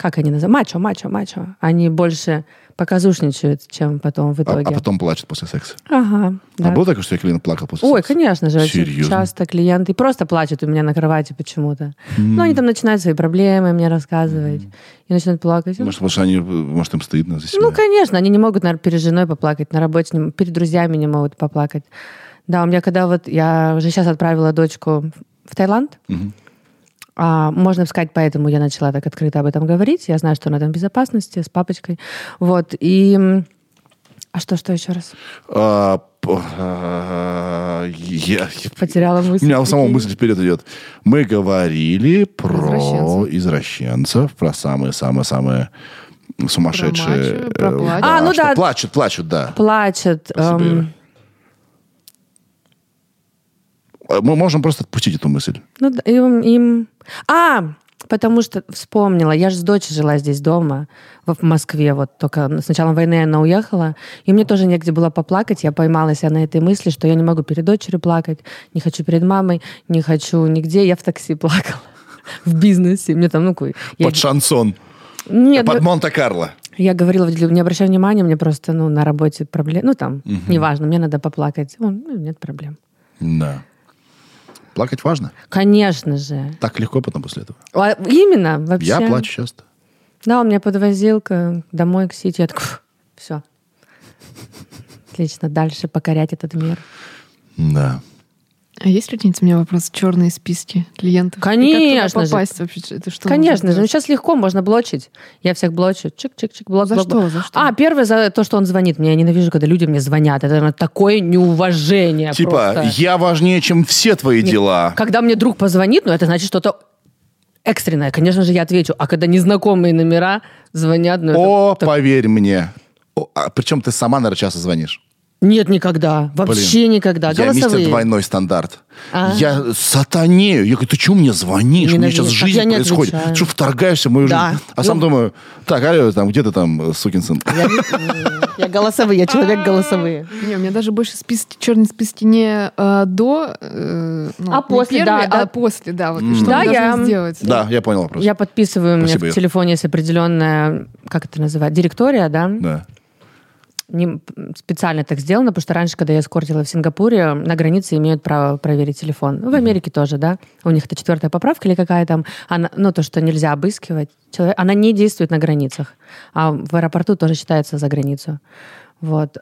Как они называют? Мачо, мачо, мачо. Они больше показушничают, чем потом в А, итоге. а потом плачут после секса. Ага. А да. было такое, что клиент плакал после Ой, секса? конечно же, Серьезно? часто клиенты просто плачут у меня на кровати почему-то. Ну, они там начинают свои проблемы мне рассказывать и начинают плакать. Может, потому что они, может, им стыдно за себя. Ну, конечно, они не могут, наверное, перед женой поплакать, на работе, не- перед друзьями не могут поплакать. Да, у меня когда вот, я уже сейчас отправила дочку в Таиланд, Мгм. А, можно сказать, поэтому я начала так открыто об этом говорить. Я знаю, что она там в безопасности, с папочкой. Вот, и... А что, что еще раз? А, а, я- Потеряла мысль. У меня Прикинь. мысль вперед идет. Мы говорили про Извращенцев. извращенцев, про самые-самые-самые сумасшедшие... Про мачо, про э. А, ну что да. Плачут, плачут, да. Спасибо, эм. А Мы можем просто отпустить эту мысль. Ну, да, им, им- А, потому что вспомнила, я же с дочей жила здесь дома, в Москве, вот только с началом войны она уехала, и мне тоже негде было поплакать, я поймалась себя на этой мысли, что я не могу перед дочерью плакать, не хочу перед мамой, не хочу нигде, я в такси плакала, в бизнесе, мне там, ну, какой- я- Под шансон. Нет, под ну, Монте-Карло. я говорила, не обращай внимания, мне просто, ну, на работе проблемы, ну, там, неважно, мне надо поплакать, О, ну, нет проблем. Да. Плакать важно. Конечно же. Так легко потом после этого. А, Именно, вообще. Я плачу часто. Да, он меня подвозил к- домой к Сити. Я такой, все. Отлично, дальше покорять этот мир. Да. А есть ли какие-нибудь у меня вопросы? Черные списки клиентов? И Конечно как туда же. попасть вообще? Это что Конечно же, ну сейчас легко, можно блочить. Я всех блочу. Чик-чик-чик, блок, За блок, что? блок. За что? А, первое за то, что он звонит мне. Я ненавижу, когда люди мне звонят. Это наверное, такое неуважение Типа, просто. я важнее, чем все твои Нет. дела. Когда мне друг позвонит, ну это значит что-то экстренное. Конечно же, я отвечу. А когда незнакомые номера звонят, ну это О, так- поверь мне. О, а причем ты сама, наверное, часто звонишь. Нет, никогда. Вообще никогда. Я мистер двойной стандарт. А. Я сатанею. Я говорю, ты чего мне звонишь? У меня Ненавижу. сейчас Так жизнь я не происходит. отвечаю. Что вторгаешься в мою Да. жизнь? А сам Ну. думаю, так, алло, там, где ты там, сукин сын? Я, я голосовые, я человек голосовые. Не, у меня даже больше списки, черные списки не э, до, э, ну, А после, первые, да, да. а после, да. Вот, М. что Да, мы я- сделать? Да, я понял вопрос. Я подписываю, у меня в телефоне есть определенная, как это называется, директория, да? Да. Не, специально так сделано, потому что раньше, когда я эскортила в Сингапуре, на границе имеют право проверить телефон. Ну, в Америке тоже, да. У них это четвертая поправка или какая там. Она, ну, то, что нельзя обыскивать. Человек, она не действует на границах. А в аэропорту тоже считается за границу. Вот.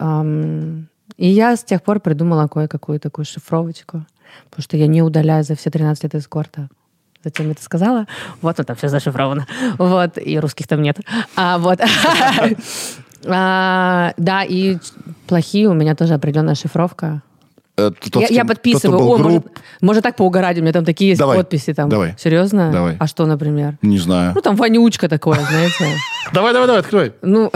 и я с тех пор придумала кое-какую такую шифровочку. Потому что я не удаляю за все 13 лет эскорта. Зачем я это сказала? Вот, вот там все зашифровано. Вот, и русских там нет. А, вот. А, да, и плохие у меня тоже определенная шифровка. Э, тот, я, я подписываю. О, был может, может так поугарать, у меня там такие есть Давай. подписи. Там. Давай. Серьезно? Давай. А что, например? Не знаю. Ну, там вонючка такое, знаете. Давай, давай, давай, открой. Ну,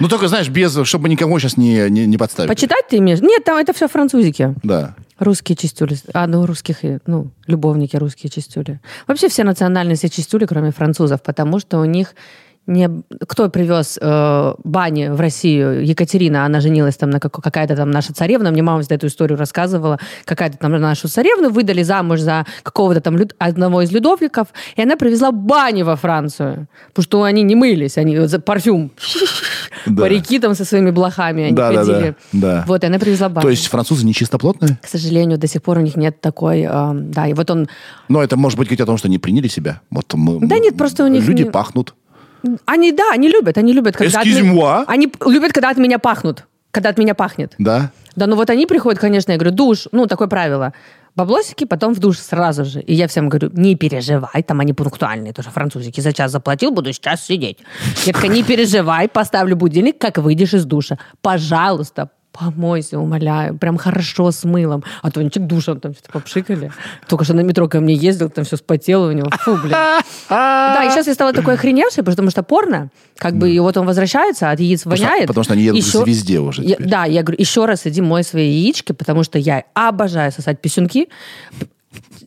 Ну, только, знаешь, без, чтобы никому сейчас не, не, не подставить. почитать ты имеешь? Нет, там это все французики. Да. Русские чистюли. А, ну, русских, ну, любовники русские чистюли. Вообще все национальности чистюли, кроме французов, потому что у них не... Кто привез э, бани в Россию? Екатерина, она женилась там на как- какая-то там наша царевна, мне мама всегда эту историю рассказывала, какая-то там нашу царевну выдали замуж за какого-то там люд- одного из людовиков, и она привезла бани во Францию, потому что они не мылись, они за парфюм, парики там со своими блохами, они ходили. Вот, и она привезла бани. То есть французы не чистоплотные? К сожалению, до сих пор у них нет такой... э, да, и вот он... Но это может быть говорить о том, что не приняли себя. Вот мы, Да нет, просто у них Люди пахнут. Они, да, они любят, они любят, когда... от moi? Они любят, когда от меня пахнут. Когда от меня пахнет. Да? Да, ну вот они приходят, конечно, я говорю, душ, ну, такое правило. Баблосики, потом в душ сразу же. И я всем говорю, не переживай, там они пунктуальные, тоже французики. За час заплатил, буду сейчас сидеть. Я такая, не переживай, поставлю будильник, как выйдешь из душа. Пожалуйста, помойся, умоляю. Прям хорошо с мылом. А то они душем там что-то попшикали. Только что на метро ко мне ездил, там все спотело у него. Фу, блин. Да, и сейчас я стала такой охреневшей, потому что порно, как бы, и вот он возвращается, от яиц воняет. потому что они едут Еще- везде уже теперь. да, я говорю, еще раз иди мой свои яички, потому что я обожаю сосать писюнки.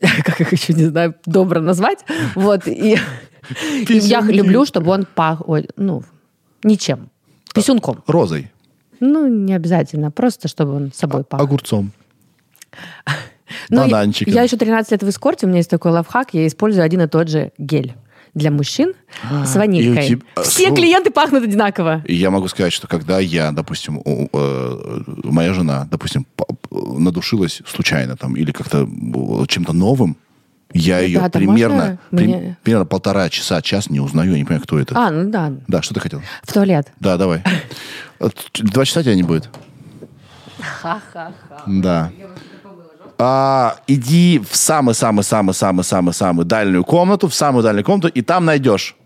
Как их еще, не знаю, добро назвать. Вот, и, я люблю, чтобы он пах, ну, ничем. Писюнком. Розой. Ну, не обязательно, просто чтобы он собой пах. Огурцом. Ну, я- бананчиком. Я еще 13 лет в эскорте, у меня есть такой лайфхак, я использую один и тот же гель для мужчин с ванилькой. А, и у тебя- Все слу- клиенты пахнут одинаково. Я могу сказать, что когда я, допустим, у- э, моя жена, допустим, п- надушилась случайно там или как-то э, чем-то новым, я ее Ребята, примерно, при- мне- примерно полтора часа, час не узнаю, я не понимаю, кто это. А, ну да, Да, что ты хотел? в туалет. Да, давай. Э, Два часа тебя не будет? Да. А, иди в самый-самый-самый-самый-самый-самый дальнюю комнату, в самую дальнюю комнату, и там найдешь.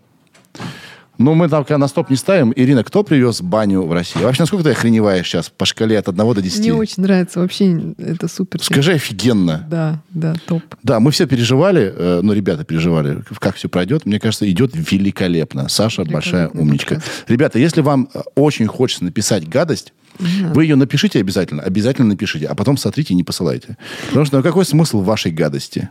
Ну, мы там пока на стоп не ставим. Ирина, кто привез баню в Россию? Вообще, насколько ты охреневаешь сейчас по шкале от 1 до 10? Мне очень нравится, вообще это супер. Скажи офигенно. Да, да, топ. Да, мы все переживали, э, ну, ребята переживали, как все пройдет. Мне кажется, идет великолепно. Саша большая Великолепный умничка. подкаст. Ребята, если вам э, очень хочется написать гадость, вы ее напишите обязательно. Обязательно напишите, а потом сотрите и не посылайте. Потому что ну, какой смысл вашей гадости?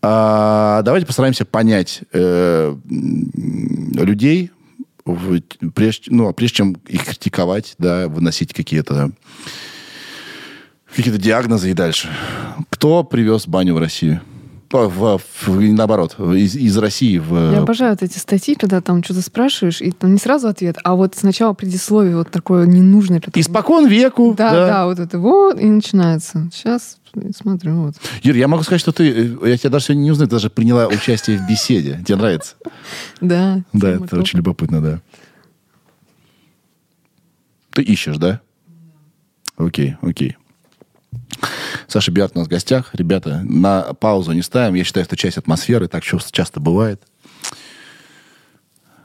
А, давайте постараемся понять э, людей, в- прежде, ну, а прежде чем их критиковать, да, выносить какие-то какие-то диагнозы и дальше. Кто привез баню в Россию? В, в- наоборот, из, из России в... Я обожаю вот эти статьи, когда там что-то спрашиваешь, и там не сразу ответ, а вот сначала предисловие вот такое ненужное. которое- Испокон веку. Да, да, вот это вот, и начинается. Сейчас смотрю, вот. Юр, я могу сказать, что ты... э, Я тебя даже сегодня не узнаю, ты даже приняла участие в беседе. Тебе нравится? Да. Да, это очень любопытно, да. Ты ищешь, да? Окей, окей. Саша Биат у нас в гостях. Ребята, на паузу не ставим. Я считаю, что часть атмосферы. Так часто бывает.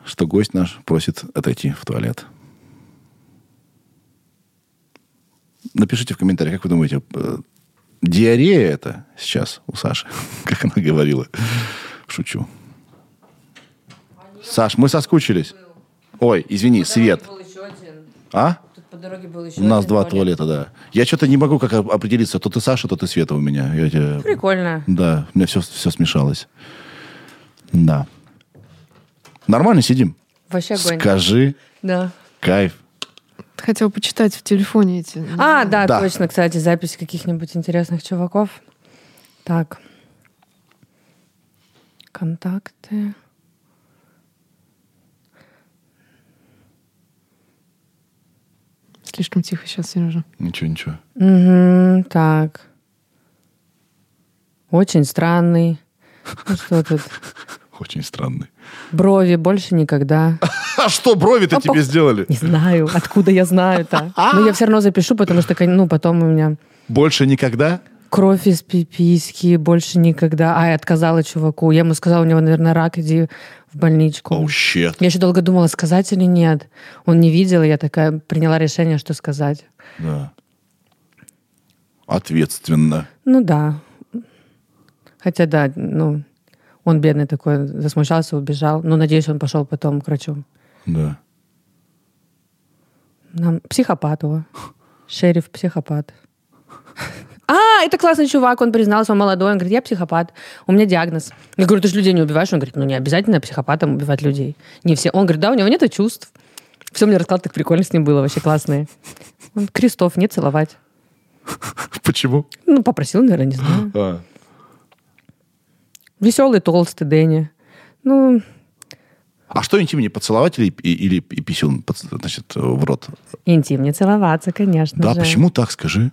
Что гость наш просит отойти в туалет. Напишите в комментариях, как вы думаете, э, диарея это сейчас у Саши? Как она говорила. Шучу. Саш, мы соскучились. Ой, извини, свет. А? По дороге был еще У нас два туалета, да. Я что-то не могу как оп- определиться, то ты Саша, то ты Света у меня. Я тебе- Прикольно. Да, у меня все, все смешалось. Да. Нормально сидим. Вообще огонь. Скажи, Да. кайф. Хотел почитать в телефоне эти. А, да, Да. точно, кстати, запись каких-нибудь интересных чуваков. Так. Контакты. Слишком тихо сейчас, Сережа. Ничего, ничего. Мгм, так. Очень странный. Ну, что тут? Очень странный. Брови больше никогда. А что брови-то А, тебе сделали? Не знаю, откуда я знаю-то. Но я все равно запишу, потому что, ну, потом у меня Больше никогда? кровь из пиписьки, больше никогда. А, я отказала чуваку. Я ему сказала, у него, наверное, рак, иди в больничку. Оу, щет. Я еще долго думала, сказать или нет. Он не видел, и я такая приняла решение, что сказать. Да. Ответственно. Ну да. Хотя да, ну, он бедный такой, засмущался, убежал. Ну, надеюсь, он пошел потом к врачу. Да. Нам... Психопат его. Шериф психопат. А, это классный чувак, он признался, он молодой, он говорит, я психопат, у меня диагноз. Я говорю, ты же людей не убиваешь? Он говорит, ну не обязательно психопатам убивать людей. Не все. Он говорит, да, у него нет чувств. Все мне рассказал, так прикольно с ним было, вообще классные. Он крестов не целовать. Почему? Ну, попросил, наверное, не знаю. А. Веселый, толстый Дэнни. Ну, А что интимнее, поцеловать или, или и писюн, значит, в рот? интим не целоваться, конечно Да, же. почему так, скажи?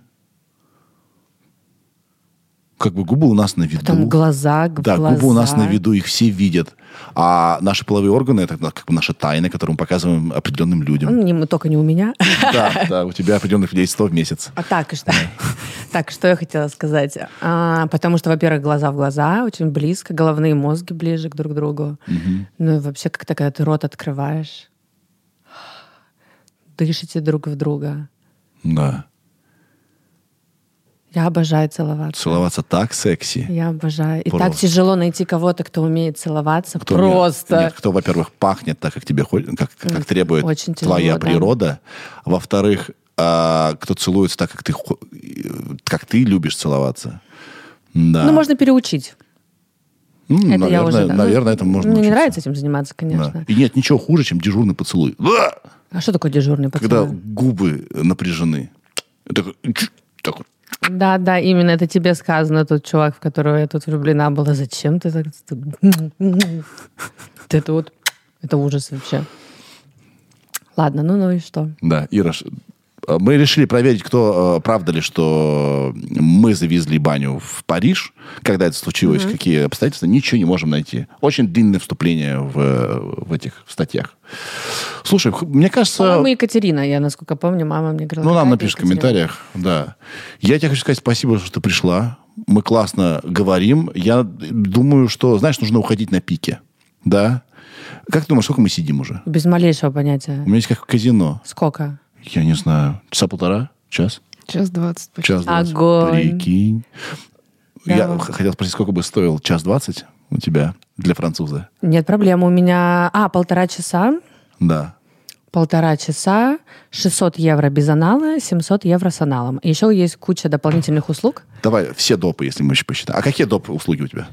Как бы губы у нас на виду. Там глаза, Да, глаза. губы у нас на виду, их все видят. А наши половые органы это как бы наши тайны, которые мы показываем определенным людям. Ну, не- только не у меня. Да, да, у тебя определенных людей 100 в месяц. А так, что, так, что я хотела сказать? А, потому что, во-первых, глаза в глаза, очень близко, головные мозги ближе к друг другу. Ну и вообще, как-то, когда ты рот открываешь, дышите друг в друга. Да. Я обожаю целоваться. Целоваться так секси. Я обожаю. И так тяжело найти кого-то, кто умеет целоваться. Кто Просто. Нет, нет, кто, во-первых, пахнет так, как тебе как, как требует очень тяжело, твоя да. природа. Во-вторых, а, кто целуется так, как ты, как ты любишь целоваться. Да. Ну, можно переучить. М, Это наверное, я уже... да. Ну, наверное, это можно Мне не учиться. нравится этим заниматься, Да. конечно. И нет ничего хуже, чем дежурный поцелуй. А! А что такое дежурный Когда поцелуй? губы напряжены. Чик, так вот. Да, да, именно это тебе сказано, тот чувак, в которого я тут влюблена была. Зачем ты так... Это вот... Это ужас вообще. Ладно, ну ну и что? Да, Ира, мы решили проверить, кто, э, правда ли, что мы завезли баню в Париж, когда это случилось, какие обстоятельства, ничего не можем найти. Очень длинное вступление в, в этих статьях. Слушай, мне кажется... По-моему, Екатерина, я, насколько помню, мама мне говорила. Ну, нам напишешь в комментариях, да. Я тебе хочу сказать спасибо, что ты пришла. Мы классно говорим. Я думаю, что, знаешь, нужно уходить на пике. Да? Как ты думаешь, сколько мы сидим уже? Без малейшего понятия. У меня есть как в казино. Сколько? Я не знаю. Часа полтора? Час? Час двадцать. почти. Час двадцать. Огонь. Прикинь. Да. Я хотел спросить, сколько бы стоил час двадцать у тебя для француза? Нет проблем. У меня... А, полтора часа. Да. Полтора часа, 600 евро без анала, 700 евро с аналом. Еще есть куча дополнительных услуг. Давай все допы, если мы еще посчитаем. А какие доп услуги у тебя?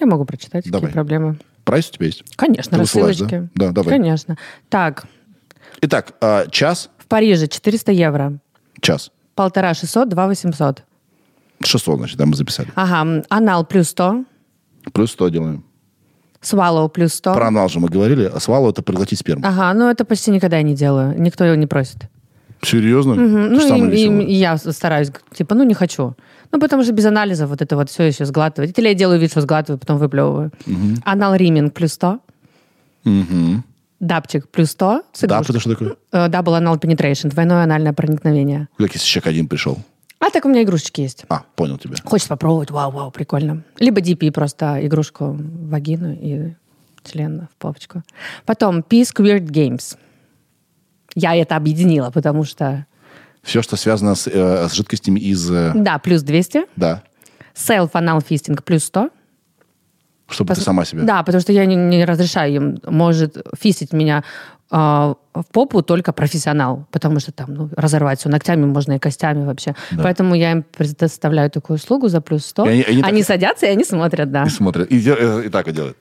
Я могу прочитать, Давай. какие проблемы. Прайс у тебя есть? Конечно, Ты высылаешь, рассылочки. да? Да, давай. Конечно. Так, Итак, а, час, в Париже 400 евро. час. Полтора 600, два 800. 600, значит, да, мы записали. Ага, анал плюс 100, Плюс 100 делаем. свалlow плюс 100. Про анал же мы говорили, а свалу это проглотить сперму. Ага, ну это почти никогда я не делаю. Никто его не просит. Серьезно? Ты Ну, и, и- и я стараюсь, типа, ну, не хочу. Ну, потому что без анализа вот это вот все еще сглатывать. Или я делаю вид, что сглатываю, потом выплевываю. Анал риминг плюс 100. Мгм. Дапчик плюс 100. с Да, игрушкой. это что такое? Double anal penetration, двойное анальное проникновение. Как если человек один пришел? А так у меня игрушечки есть. А, понял тебя. Хочешь попробовать? Вау, вау, прикольно. Либо DP, просто игрушку в вагину и член в попочку. Потом Peace Weird Games. Я это объединила, потому что... Все, что связано с, э, с жидкостями из... э, Да, плюс 200. да. Self Anal Fisting плюс 100. Чтобы ты Пос- сама себя... Да, потому что я не, не разрешаю им, может фисить меня а, в попу только профессионал, потому что там ну, разорвать все ногтями можно и костями вообще. Да. Поэтому я им предоставляю такую услугу за плюс 100. И они- они они так- садятся, и они смотрят, да. И смотрят. И, э, и так и делают.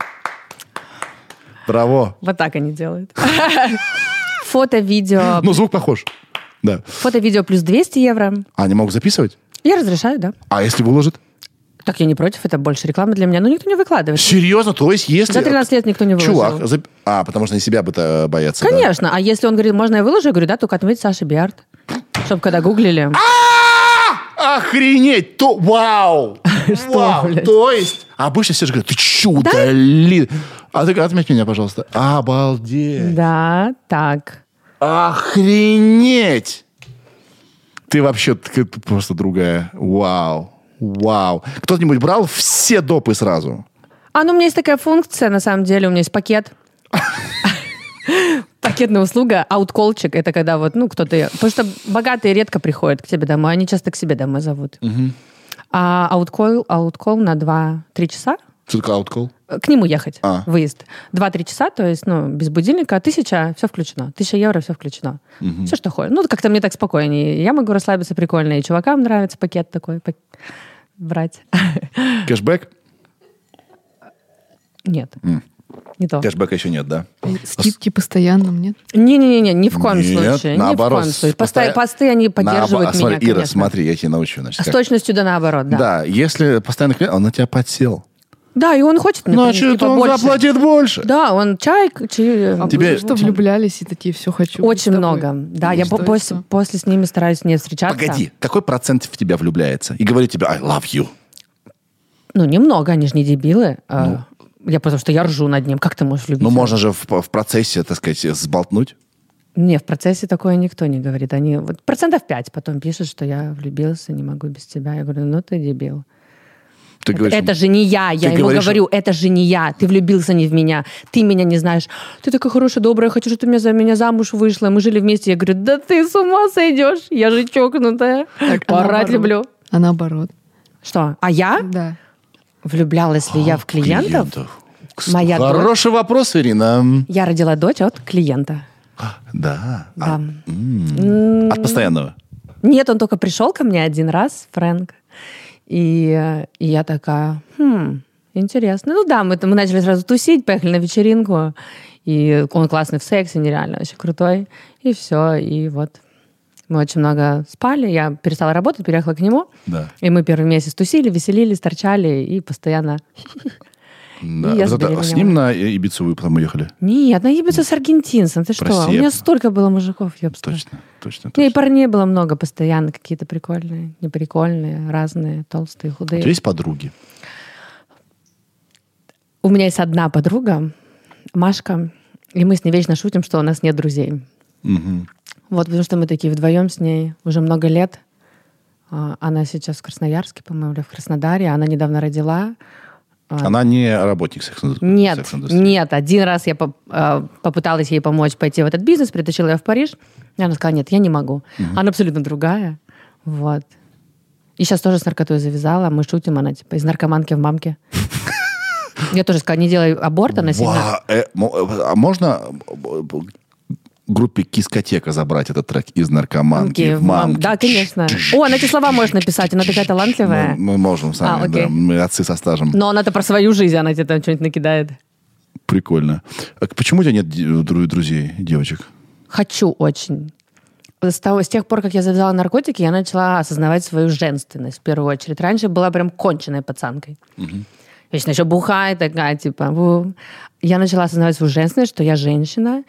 Браво. Вот так они делают. Фото, видео. Ну, звук похож. Да. Фото, видео плюс 200 евро. А они могут записывать? Я разрешаю, да. А если выложит? Так я не против, это больше рекламы для меня. Но никто не выкладывает. Серьезно? То есть если... За 13 лет никто не выложил. Чувак, зап- а, потому что они себя бы-то боятся. да. Конечно. А если он говорит, можно я выложу, я говорю, да, только отметь Саша Биард. Чтобы когда гуглили. Охренеть! То, вау! Что, Вау! То есть, обычно все же говорят, ты че, удали? А ты отметь меня, пожалуйста. Обалдеть! Да, так. Охренеть! Ты вообще ты просто другая. Вау! Вау! Кто-нибудь брал все допы сразу? А, ну у меня есть такая функция, на самом деле, у меня есть пакет. Пакетная услуга, аутколчик, это когда вот, ну, кто-то... Потому что богатые редко приходят к тебе домой, они часто к себе домой зовут. А ауткол, ауткол на 2-3 часа, Что такое ауткол? к нему ехать, А. выезд. 2-3 часа, то есть, ну, без будильника, тысяча, все включено. Тысяча евро, все включено. Все, что хочешь. Ну, как-то мне так спокойнее. Я могу расслабиться прикольно, и чувакам нравится пакет такой пак- брать. Кэшбэк? Нет, не то. Кэшбэка еще нет, да? Скидки постоянно, нет? Не-не-не, ни в коем Нет, случае. наоборот, ни в коем случае. Посты, они поддерживают Наобо- меня, смотри, Ира, конечно. смотри, я тебя научу. Значит, С как. точностью да наоборот, да. Да, если постоянно клиент, он на тебя подсел. Да, и он хочет мне принести Значит, он побольше. заплатит больше. Да, он чай, чай А Тебе- что, влюблялись и такие, все хочу. очень с тобой»? много. Да, я Что по- после, после с ними стараюсь не встречаться. Погоди, какой процент в тебя влюбляется? И говорит тебе, I love you. Ну, немного, они же не дебилы. А, Я потому что я ржу над ним. Как ты можешь влюбиться? Ну, можно же в, в процессе, так сказать, сболтнуть. Не, в процессе такое никто не говорит. Они вот процентов пять потом пишут, что я влюбился, не могу без тебя. Я говорю, ну ты дебил. Ты говоришь, это же не я. Я ему говоришь- говорю, это же не я. Ты влюбился не в меня. Ты меня не знаешь. Ты такая хорошая, добрая. Хочу, чтобы ты меня за меня замуж вышла. Мы жили вместе. Я говорю, да ты с ума сойдешь. Я же чокнутая. Так, а Порать наоборот? люблю. А наоборот. Что? А я? Да. Влюблялась ли я в клиентов? Моя дочь. Хороший вопрос, Ирина. Я родила дочь от клиента. Да. Да. А, м. От постоянного. Нет, он только пришел ко мне один раз, Фрэнк. И, и я такая, хм, интересно. Ну да, мы, мы начали сразу тусить, поехали на вечеринку. И он классный в сексе, нереально, вообще крутой. И все, и вот. Мы очень много спали, я перестала работать, переехала к нему. Да. И мы первый месяц тусили, веселились, торчали и постоянно... Да. это забеременела. с ним на Ибицу вы потом уехали? Нет, наебиться с аргентинцем, ты что? Прости, У я- меня столько было мужиков, ёбста. Точно, точно, У меня и точно. парней было много постоянно, какие-то прикольные, неприкольные, разные, толстые, У худые. тебя есть подруги? У меня есть одна подруга, Машка, и мы с ней вечно шутим, что у нас нет друзей. Мгм. Вот, потому что мы такие вдвоем с ней уже много лет. А, Она сейчас в Красноярске, по-моему, или в Краснодаре. Она недавно родила. А, Она не работник секс Нет, секс-индустрии. нет. Один раз я э, попыталась ей помочь пойти в этот бизнес, притащила ее в Париж. И она сказала, нет, я не могу. Она абсолютно другая. Вот. И сейчас тоже с наркотой завязала. Мы шутим, она типа из наркоманки в мамке. Я тоже сказала, не делай аборт, она сильно... Э, а можно группе Кискотека забрать этот трек из наркоманки в в мам- мамки? Да, конечно. О, она эти слова может написать, она такая талантливая. Мы, мы можем сами, А, да. Мы отцы со стажем. Но она-то про свою жизнь, она тебе там что-нибудь накидает. Прикольно. А почему у тебя нет ди- дру- друзей, девочек? Хочу очень. С, того, с тех пор, как я завязала наркотики, я начала осознавать свою женственность в первую очередь. Раньше была прям конченной пацанкой. Вечно еще бухая такая, типа. «Ву». Я начала осознавать свою женственность, что я женщина.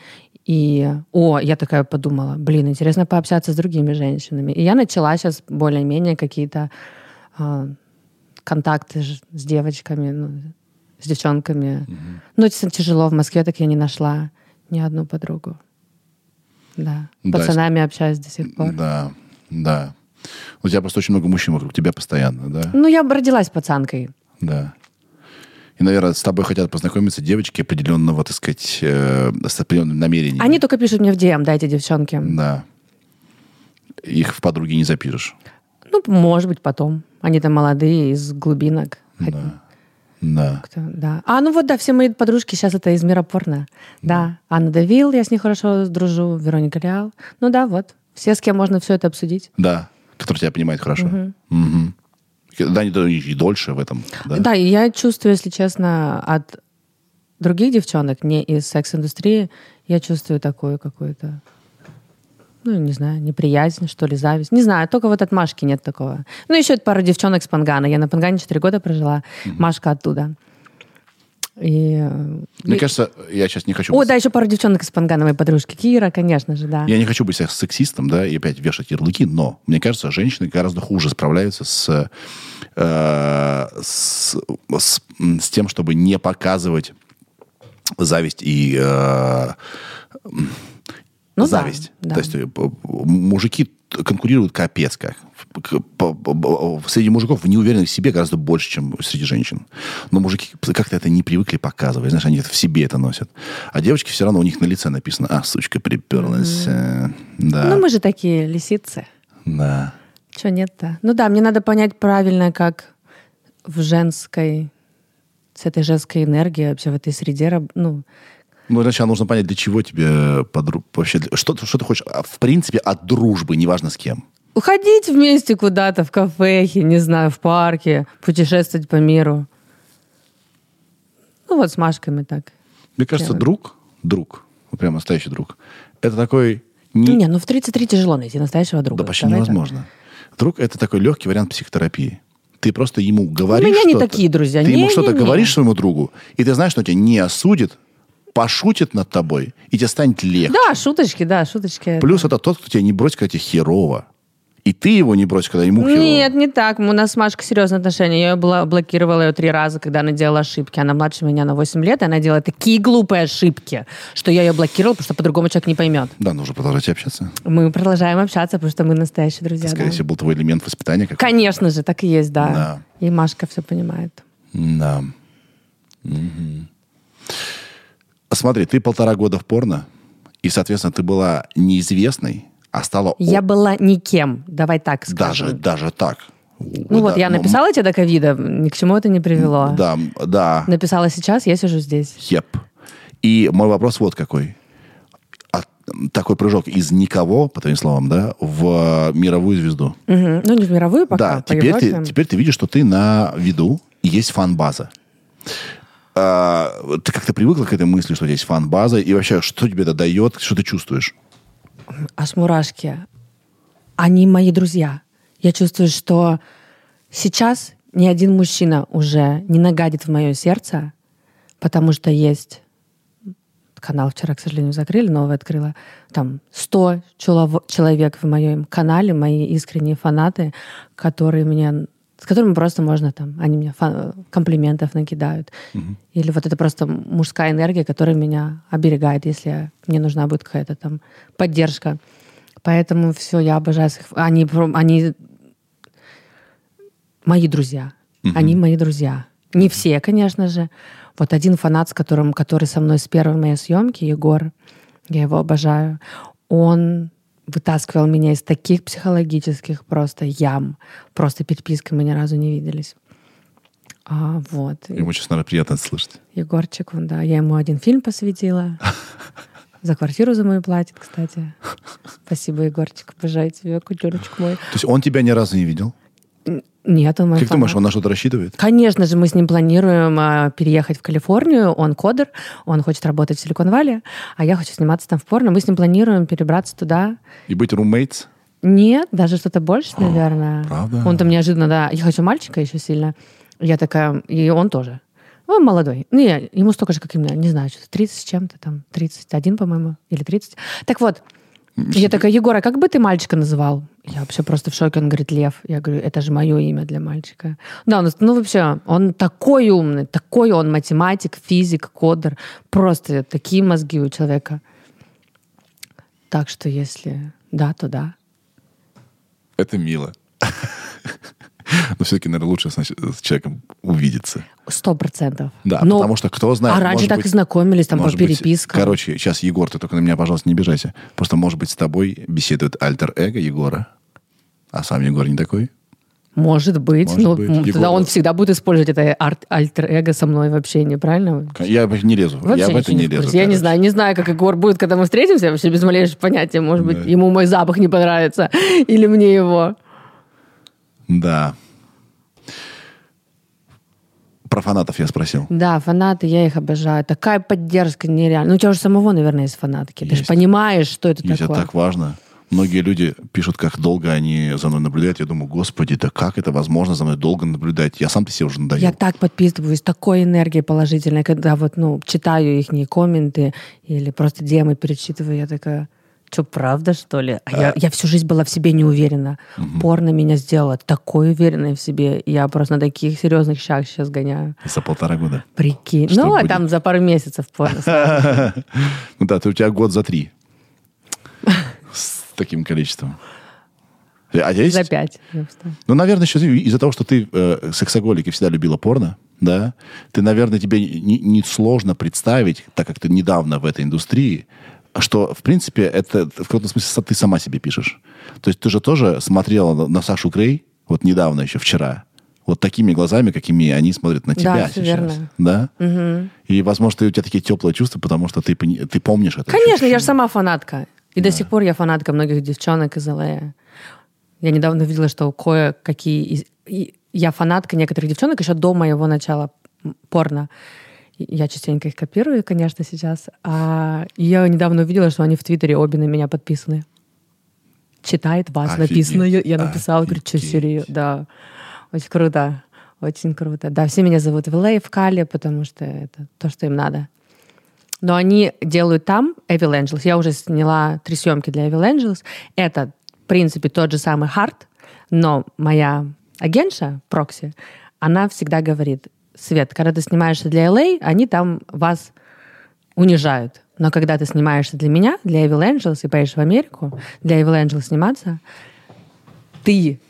И, о, я такая подумала, блин, интересно пообщаться с другими женщинами. И я начала сейчас более-менее какие-то а, контакты с девочками, ну, с девчонками. Ну, это тяжело. В Москве так я не нашла ни одну подругу. Да. С Да, Пацанами общаюсь до сих пор. Да, да. У тебя просто очень много мужчин вокруг тебя постоянно, да? Ну, я родилась пацанкой. Да. И, наверное, с тобой хотят познакомиться девочки определенного, так сказать, э, с определенным намерением. Они только пишут мне в DM, дайте девчонки. Да. Их в подруги не запишешь. Ну, может быть, потом. Они там молодые, из глубинок. Да. Да. Кто- Да. А, ну вот, да, все мои подружки сейчас это из мира порно. Да. Анна Давил, я с ней хорошо дружу, Вероника Реал. Ну да, вот. Все, с кем можно все это обсудить. Да. Который тебя понимает хорошо. Мгм. Да, и дольше в этом. Да. Да, я чувствую, если честно, от других девчонок, не из секс-индустрии, я чувствую такую какую-то, ну, не знаю, неприязнь, что ли, зависть. Не знаю, только вот от Машки нет такого. Ну, еще пара девчонок с Пангана. Я на Пангане 4 года прожила. Машка оттуда. И... э, Мне и- кажется, я сейчас не хочу... О, быть- да, еще пару девчонок из Пангана, моей подружки. Кира, конечно же, да. Я не хочу быть сексистом, да, и опять вешать ярлыки, но мне кажется, женщины гораздо хуже справляются с, э, с, с- с тем, чтобы не показывать зависть и э, Ну да, зависть. да. То есть э, мужики конкурируют капец как. Среди мужиков неуверенных в себе гораздо больше, чем среди женщин. Но мужики как-то это не привыкли показывать. Знаешь, они это в себе это носят. А девочки все равно у них на лице написано, а, сучка приперлась. э, Да, Ну, мы же такие лисицы. да. Че нет-то? Ну да, мне надо понять правильно, как в женской, с этой женской энергией вообще в этой среде, ну, Ну, сначала нужно понять, для чего тебе подру- вообще... Что, ты- что ты хочешь, а, в принципе, от дружбы, неважно с кем. Уходить вместе куда-то в кафехе, не знаю, в парке, путешествовать по миру. Ну вот с Машкой мы так. Мне кажется, Прямо. друг, друг, прям настоящий друг, это такой... Не, Не, ну в 33 тяжело найти настоящего друга. да почти Давай так. невозможно. Друг это такой легкий вариант психотерапии. Ты просто ему говоришь меня не что-то, такие друзья. Ты ему Не, что-то не, не. говоришь своему другу, и ты знаешь, что он тебя не осудит, пошутит над тобой, и тебе станет легче. Да, шуточки, да, шуточки. Плюс это тот, кто тебя не бросит, когда тебе херово. И ты его не бросишь, когда ему херово. Нет, не так. У нас с Машкой серьезные отношения. Я ее блокировала ее три раза, когда она делала ошибки. Она младше меня на 8 лет, и она делала такие глупые ошибки, что я ее блокировала, потому что по-другому человек не поймет. Да, нужно продолжать общаться. Мы продолжаем общаться, потому что мы настоящие друзья. Скорее да. всего, был твой элемент воспитания. Конечно же, так и есть, да. Да. И Машка все понимает. Да. Мгм. Смотри, ты полтора года в порно, и, соответственно, ты была неизвестной, а стала... Я была никем, давай так Даже, скажем. даже так. Ну вот, я ну, написала тебе до ковида, ни к чему это не привело. Да, да. Написала сейчас, я сижу здесь. Еп. И мой вопрос вот какой. А, такой прыжок из никого, по твоим словам, да, в мировую звезду. Мгм. Ну, не в мировую пока, Да, по теперь ты, теперь ты видишь, что ты на виду, и есть фан-база. А, ты как-то привыкла к этой мысли, что есть фан-база, и вообще, что тебе это дает, что ты чувствуешь? Аж мурашки. Они мои друзья. Я чувствую, что сейчас ни один мужчина уже не нагадит в мое сердце, потому что есть канал вчера, к сожалению, закрыли, новый открыла. Там 100 челов- человек в моем канале, мои искренние фанаты, которые меня с которыми просто можно там, они мне комплиментов накидают. Или вот это просто мужская энергия, которая меня оберегает, если мне нужна будет какая-то там поддержка. Поэтому все, я обожаю их. Они, они мои друзья. Они мои друзья. Не все, конечно же. Вот один фанат, с которым, который со мной с первой моей съемки, Егор, я его обожаю, он вытаскивал меня из таких психологических просто ям. Просто перепиской мы ни разу не виделись. А, вот. Ему сейчас, наверное, приятно это слышать. Егорчик, он, да. Я ему один фильм посвятила. За квартиру за мою платит, кстати. Спасибо, Егорчик. Обожаю тебя, кутюрочек мой. То есть он тебя ни разу не видел? Нет, он мой как ты думаешь, фанат. он на что-то рассчитывает? Конечно же, мы с ним планируем а, переехать в Калифорнию. Он кодер, он хочет работать в Силикон-Вале, а я хочу сниматься там в порно. Мы с ним планируем перебраться туда. И быть roommates? Нет, даже что-то больше, наверное. правда? Он там неожиданно, да. Я хочу мальчика еще сильно. Я такая, и он тоже. Он молодой. Ну, я, ему столько же, как и мне. Не знаю, что-то 30 с чем-то там. 31, по-моему, или 30. Так вот, я такая, Егор, а как бы ты мальчика называл? Я вообще просто в шоке. Он говорит, Лев. Я говорю, это же мое имя для мальчика. Да, он, ну вообще, он такой умный, такой он математик, физик, кодер. Просто такие мозги у человека. Так что если да, то да. Это мило. Но все-таки, наверное, лучше с с человеком увидеться. Сто процентов. Да, Но- потому что кто знает... А раньше так быть- и знакомились, там по перепискам. короче, сейчас, Егор, ты только на меня, пожалуйста, не обижайся. Просто, может быть, с тобой беседует альтер-эго Егора, а сам Егор не такой. Может быть. Может ну, быть. тогда Егор- он всегда будет использовать это альтер-эго со мной в общении, правильно? Я не лезу. Вообще я в это не в лезу. Я не знаю, не знаю, как Егор будет, когда мы встретимся, вообще без малейшего понятия. Может быть, Да. ему мой запах не понравится, или мне его. Да. Про фанатов я спросил. Да, фанаты, я их обожаю. Такая поддержка нереальная. Ну, у тебя уже самого, наверное, есть фанатки. Ты же Есть. понимаешь, что это это такое. так важно. Многие люди пишут, как долго они за мной наблюдают. Я думаю, господи, да как это возможно за мной долго наблюдать? Я сам-то себе уже надоел. Я так подписываюсь, такой энергией положительной, когда вот, ну, читаю их комменты или просто демы перечитываю, я такая, что, правда, что ли? А я, я всю жизнь была в себе не уверена. Порно меня сделало такой уверенной в себе. Я просто на таких серьезных щах сейчас гоняю. За полтора года. Прикинь. Что ну, а будет? там за пару месяцев порно. Ну да, ты у тебя год за три. С таким количеством. А есть? За пять. Ну, наверное, еще из-за того, что ты э, сексоголик и всегда любила порно, да, ты, наверное, тебе не, не сложно представить, так как ты недавно в этой индустрии, что, в принципе, это в каком-то смысле ты сама себе пишешь. То есть ты же тоже смотрела на, на Сашу Грей, вот недавно еще, вчера, вот такими глазами, какими они смотрят на Да, тебя всё сейчас. верно. Да? И, возможно, у тебя такие теплые чувства, потому что ты, ты помнишь это. Конечно, я ощущение. же сама фанатка. И до сих пор я фанатка многих девчонок из ЛА. Я недавно видела, что кое-какие... Я фанатка некоторых девчонок еще до моего начала порно. Я частенько их копирую, конечно, сейчас. А я недавно увидела, что они в Твиттере обе на меня подписаны. Читает вас, Офигеть, написано. Я, написала, говорю, что офигеть. серьезно? Да, очень круто. Очень круто. Да, все меня зовут в LA, в Кале, потому что это то, что им надо. Но они делают там Evil Angels. Я уже сняла три съемки для Evil Angels. Это, в принципе, тот же самый хард, но моя агентша, Прокси, она всегда говорит, Свет, когда ты снимаешься для LA, они там вас унижают. Но когда ты снимаешься для меня, для Evil Angels, и поедешь в Америку, для Evil Angels сниматься, ты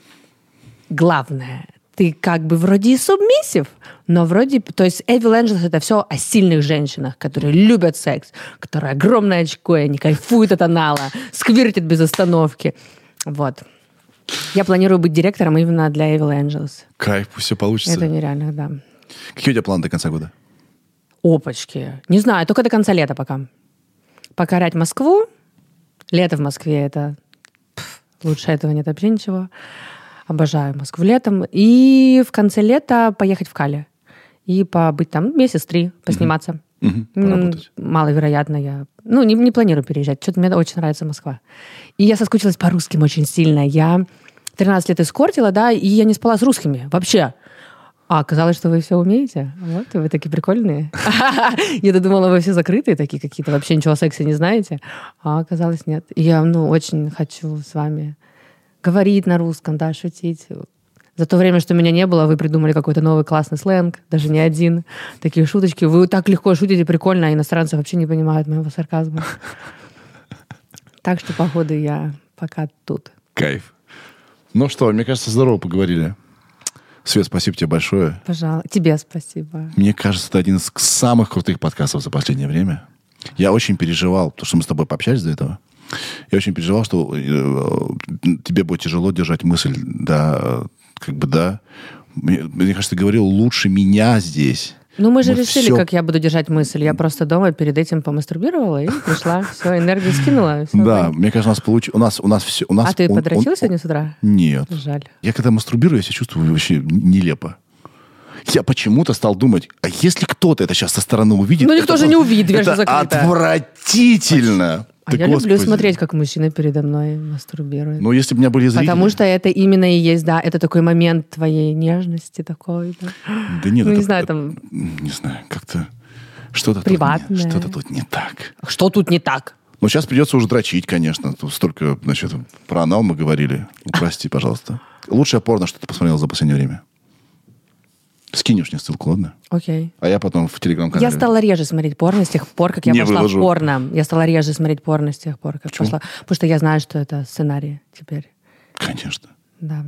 главное, ты как бы вроде и субмиссив, но вроде... То есть Evil Angels — это все о сильных женщинах, которые любят секс, которые огромное очко, и они кайфуют от анала, сквиртят без остановки. Вот. Я планирую быть директором именно для Evil Angels. Кайф, пусть все получится. Это нереально, да. Какие у тебя планы до конца года? Опачки. Не знаю, только до конца лета пока. Покорять Москву. Лето в Москве это... пф, лучше этого нет вообще ничего. Обожаю Москву летом. И в конце лета поехать в Кали. И побыть там месяц три, посниматься. М, поработать. Маловероятно, я... Ну, не, не планирую переезжать. Что-то мне очень нравится Москва. И я соскучилась по русским очень сильно. Я 13 лет искортила, да, и я не спала с русскими вообще. А оказалось, что вы все умеете. Вот, вы такие прикольные. Я думала, вы все закрытые такие какие-то, вообще ничего о сексе не знаете. А оказалось, нет. Я, ну, очень хочу с вами говорить на русском, да, шутить. За то время, что меня не было, вы придумали какой-то новый классный сленг, даже не один. Такие шуточки. Вы так легко шутите, прикольно, а иностранцы вообще не понимают моего сарказма. Так что, походу, я пока тут. Кайф. Ну что, мне кажется, здорово поговорили. Свет, спасибо тебе большое. Пожалуйста. Тебе спасибо. Мне кажется, это один из самых крутых подкастов за последнее время. Я очень переживал, потому что мы с тобой пообщались до этого. Я очень переживал, что э, тебе будет тяжело держать мысль, да, как бы, да. Мне, мне кажется, ты говорил лучше меня здесь. Ну, мы же Мы решили, всё- как я буду держать мысль. Я просто дома перед этим помастурбировала и пришла. Все, энергию скинула. всё, Да, мне кажется, у нас получилось... У нас, у нас все... У нас, А ты он- подрочил он- сегодня с утра? Нет. Жаль. Я когда мастурбирую, я себя чувствую вообще нелепо. Я почему-то стал думать, а если кто-то это сейчас со стороны увидит... Ну, никто это же не увидит, дверь это закрыта. отвратительно. А Да я люблю господи. смотреть, как мужчина передо мной мастурбирует. Ну, если бы у меня были зрители... Потому что это именно и есть, да, это такой момент твоей нежности такой. да. Да нет, ну, это- не знаю, там- Не знаю, как-то... Что-то Приватное. Тут не, что-то тут не так. Что тут не так? Ну, сейчас придется уже дрочить, конечно. Тут столько, значит, про анал мы говорили. Прости, пожалуйста. Лучшее порно, что ты посмотрел за последнее время? Скинешь мне ссылку, ладно? Окей. А я потом в телеграм-канале. Я стала реже смотреть порно с тех пор, как я Не пошла выложу. в порно. Я стала реже смотреть порно с тех пор, как Почему? пошла. Потому что я знаю, что это сценарий теперь. Конечно. Да.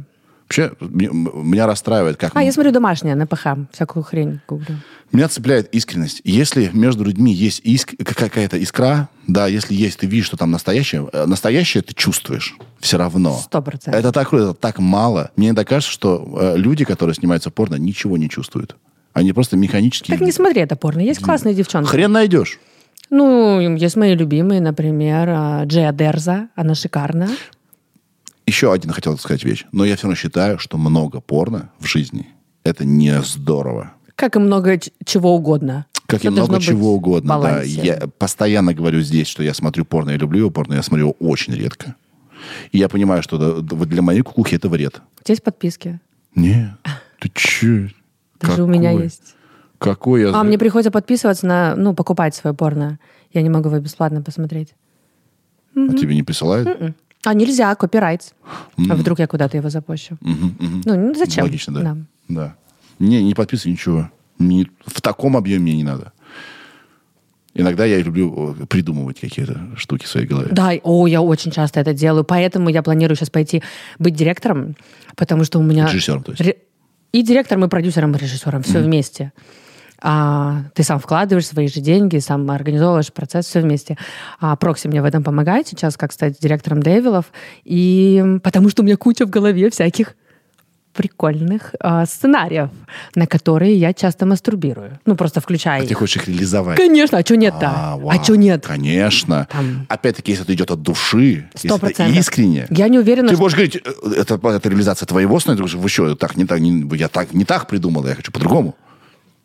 Вообще, меня расстраивает, как... А, я смотрю домашнее на ПХ, всякую хрень гуглю. Меня цепляет искренность. Если между людьми есть иск- какая-то искра, да, если есть, ты видишь, что там настоящее, э, настоящее ты чувствуешь все равно. Сто процентов. Это так, круто, это так мало. Мне иногда кажется, что э, люди, которые снимаются в порно, ничего не чувствуют. Они просто механически... Так не смотри это порно. Есть классные девчонки. Хрен найдешь. Ну, есть мои любимые, например, а, Джея Дерза. Она шикарная. Еще один хотел сказать вещь. Но я все равно считаю, что много порно в жизни это не здорово. Как и много чего угодно. Как и Всё должно много чего угодно. Да. Я постоянно говорю здесь, что я смотрю порно, я люблю его порно, я смотрю его очень редко. И я понимаю, что для моей кукухи это вред. У тебя есть подписки? Не, ты че? Даже у меня есть. Какой я... А, мне приходится подписываться на, ну, покупать свое порно. Я не могу его бесплатно посмотреть. А тебе не присылают? А нельзя, копирайт. А вдруг я куда-то его запущу? Мгм, мгм. Ну, ну, зачем? Логично, да. Да. Не, не подписывай ничего. Не- в таком объеме мне не надо. Иногда я люблю придумывать какие-то штуки в своей голове. Да, о, я очень часто это делаю. Поэтому я планирую сейчас пойти быть директором, потому что у меня... Режиссером, то есть. И директором, и продюсером, и режиссером. Все вместе. А, ты сам вкладываешь свои же деньги, сам организовываешь процесс, все вместе. А Прокси мне в этом помогает сейчас, как стать директором Девилов. И потому что у меня куча в голове всяких прикольных а, сценариев, на которые я часто мастурбирую. Ну, просто включая А их. ты хочешь их реализовать? Конечно, а что нет-то? А, А, вау. что нет? Конечно. Там. Опять-таки, если это идет от души, если Сто это искренне. Я не уверена, Ты что... можешь говорить, э, это, это реализация твоего сна, ты говоришь, вы что, так, не так, не- я так, не так придумал, я хочу по-другому.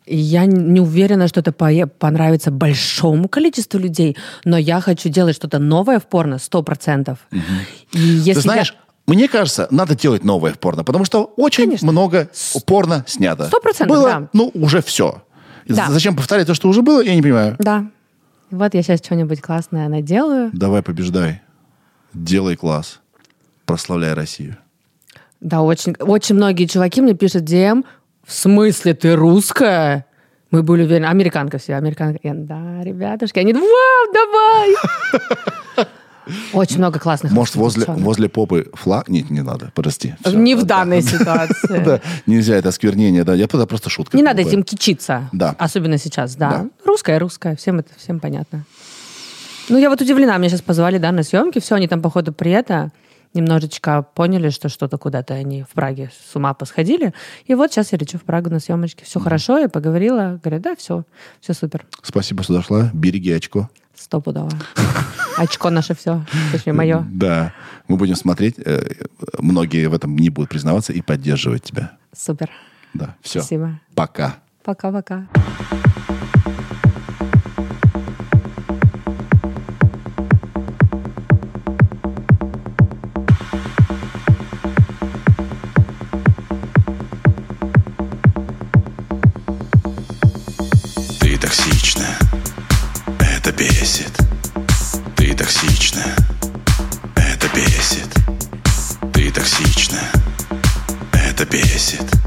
Я не уверена, что это понравится большому количеству людей, но я хочу делать что-то новое в порно, сто процентов. Ты знаешь, мне кажется, надо делать новое в порно, потому что очень Конечно. много порно снято. Сто процентов, Было, да. ну, уже все. Да. Зачем повторять то, что уже было, я не понимаю. я... Да. Вот я сейчас что-нибудь классное наделаю. Давай, побеждай. Делай класс. Прославляй Россию. Да, очень, очень многие чуваки мне пишут DM, в смысле, ты русская? Мы были уверены, американка все, американка. Я, да, ребятушки, они, вау, давай! Очень много классных Может, возле, возле попы флаг? Нет, не надо, подожди. Всё. Не в данной ситуации. Да, нельзя, это осквернение. Да, я это просто шутка. Не надо этим кичиться. Да. Особенно сейчас, да. Да. Русская, русская. Всем это всем понятно. Ну, я вот удивлена. Меня сейчас позвали, да, на съемки. Все, они там, походу, при это немножечко поняли, что что-то куда-то они в Праге с ума посходили. И вот сейчас я лечу в Прагу на съемочке. Все хорошо, я поговорила. Говорят, да, все, все супер. Спасибо, что дошла. Береги очко. Стопудово. Очко наше все. Точнее, мое. Да. Мы будем смотреть. э, Многие в этом не будут признаваться и поддерживать тебя. Супер. Да, все. Спасибо. Пока. Пока-пока. Это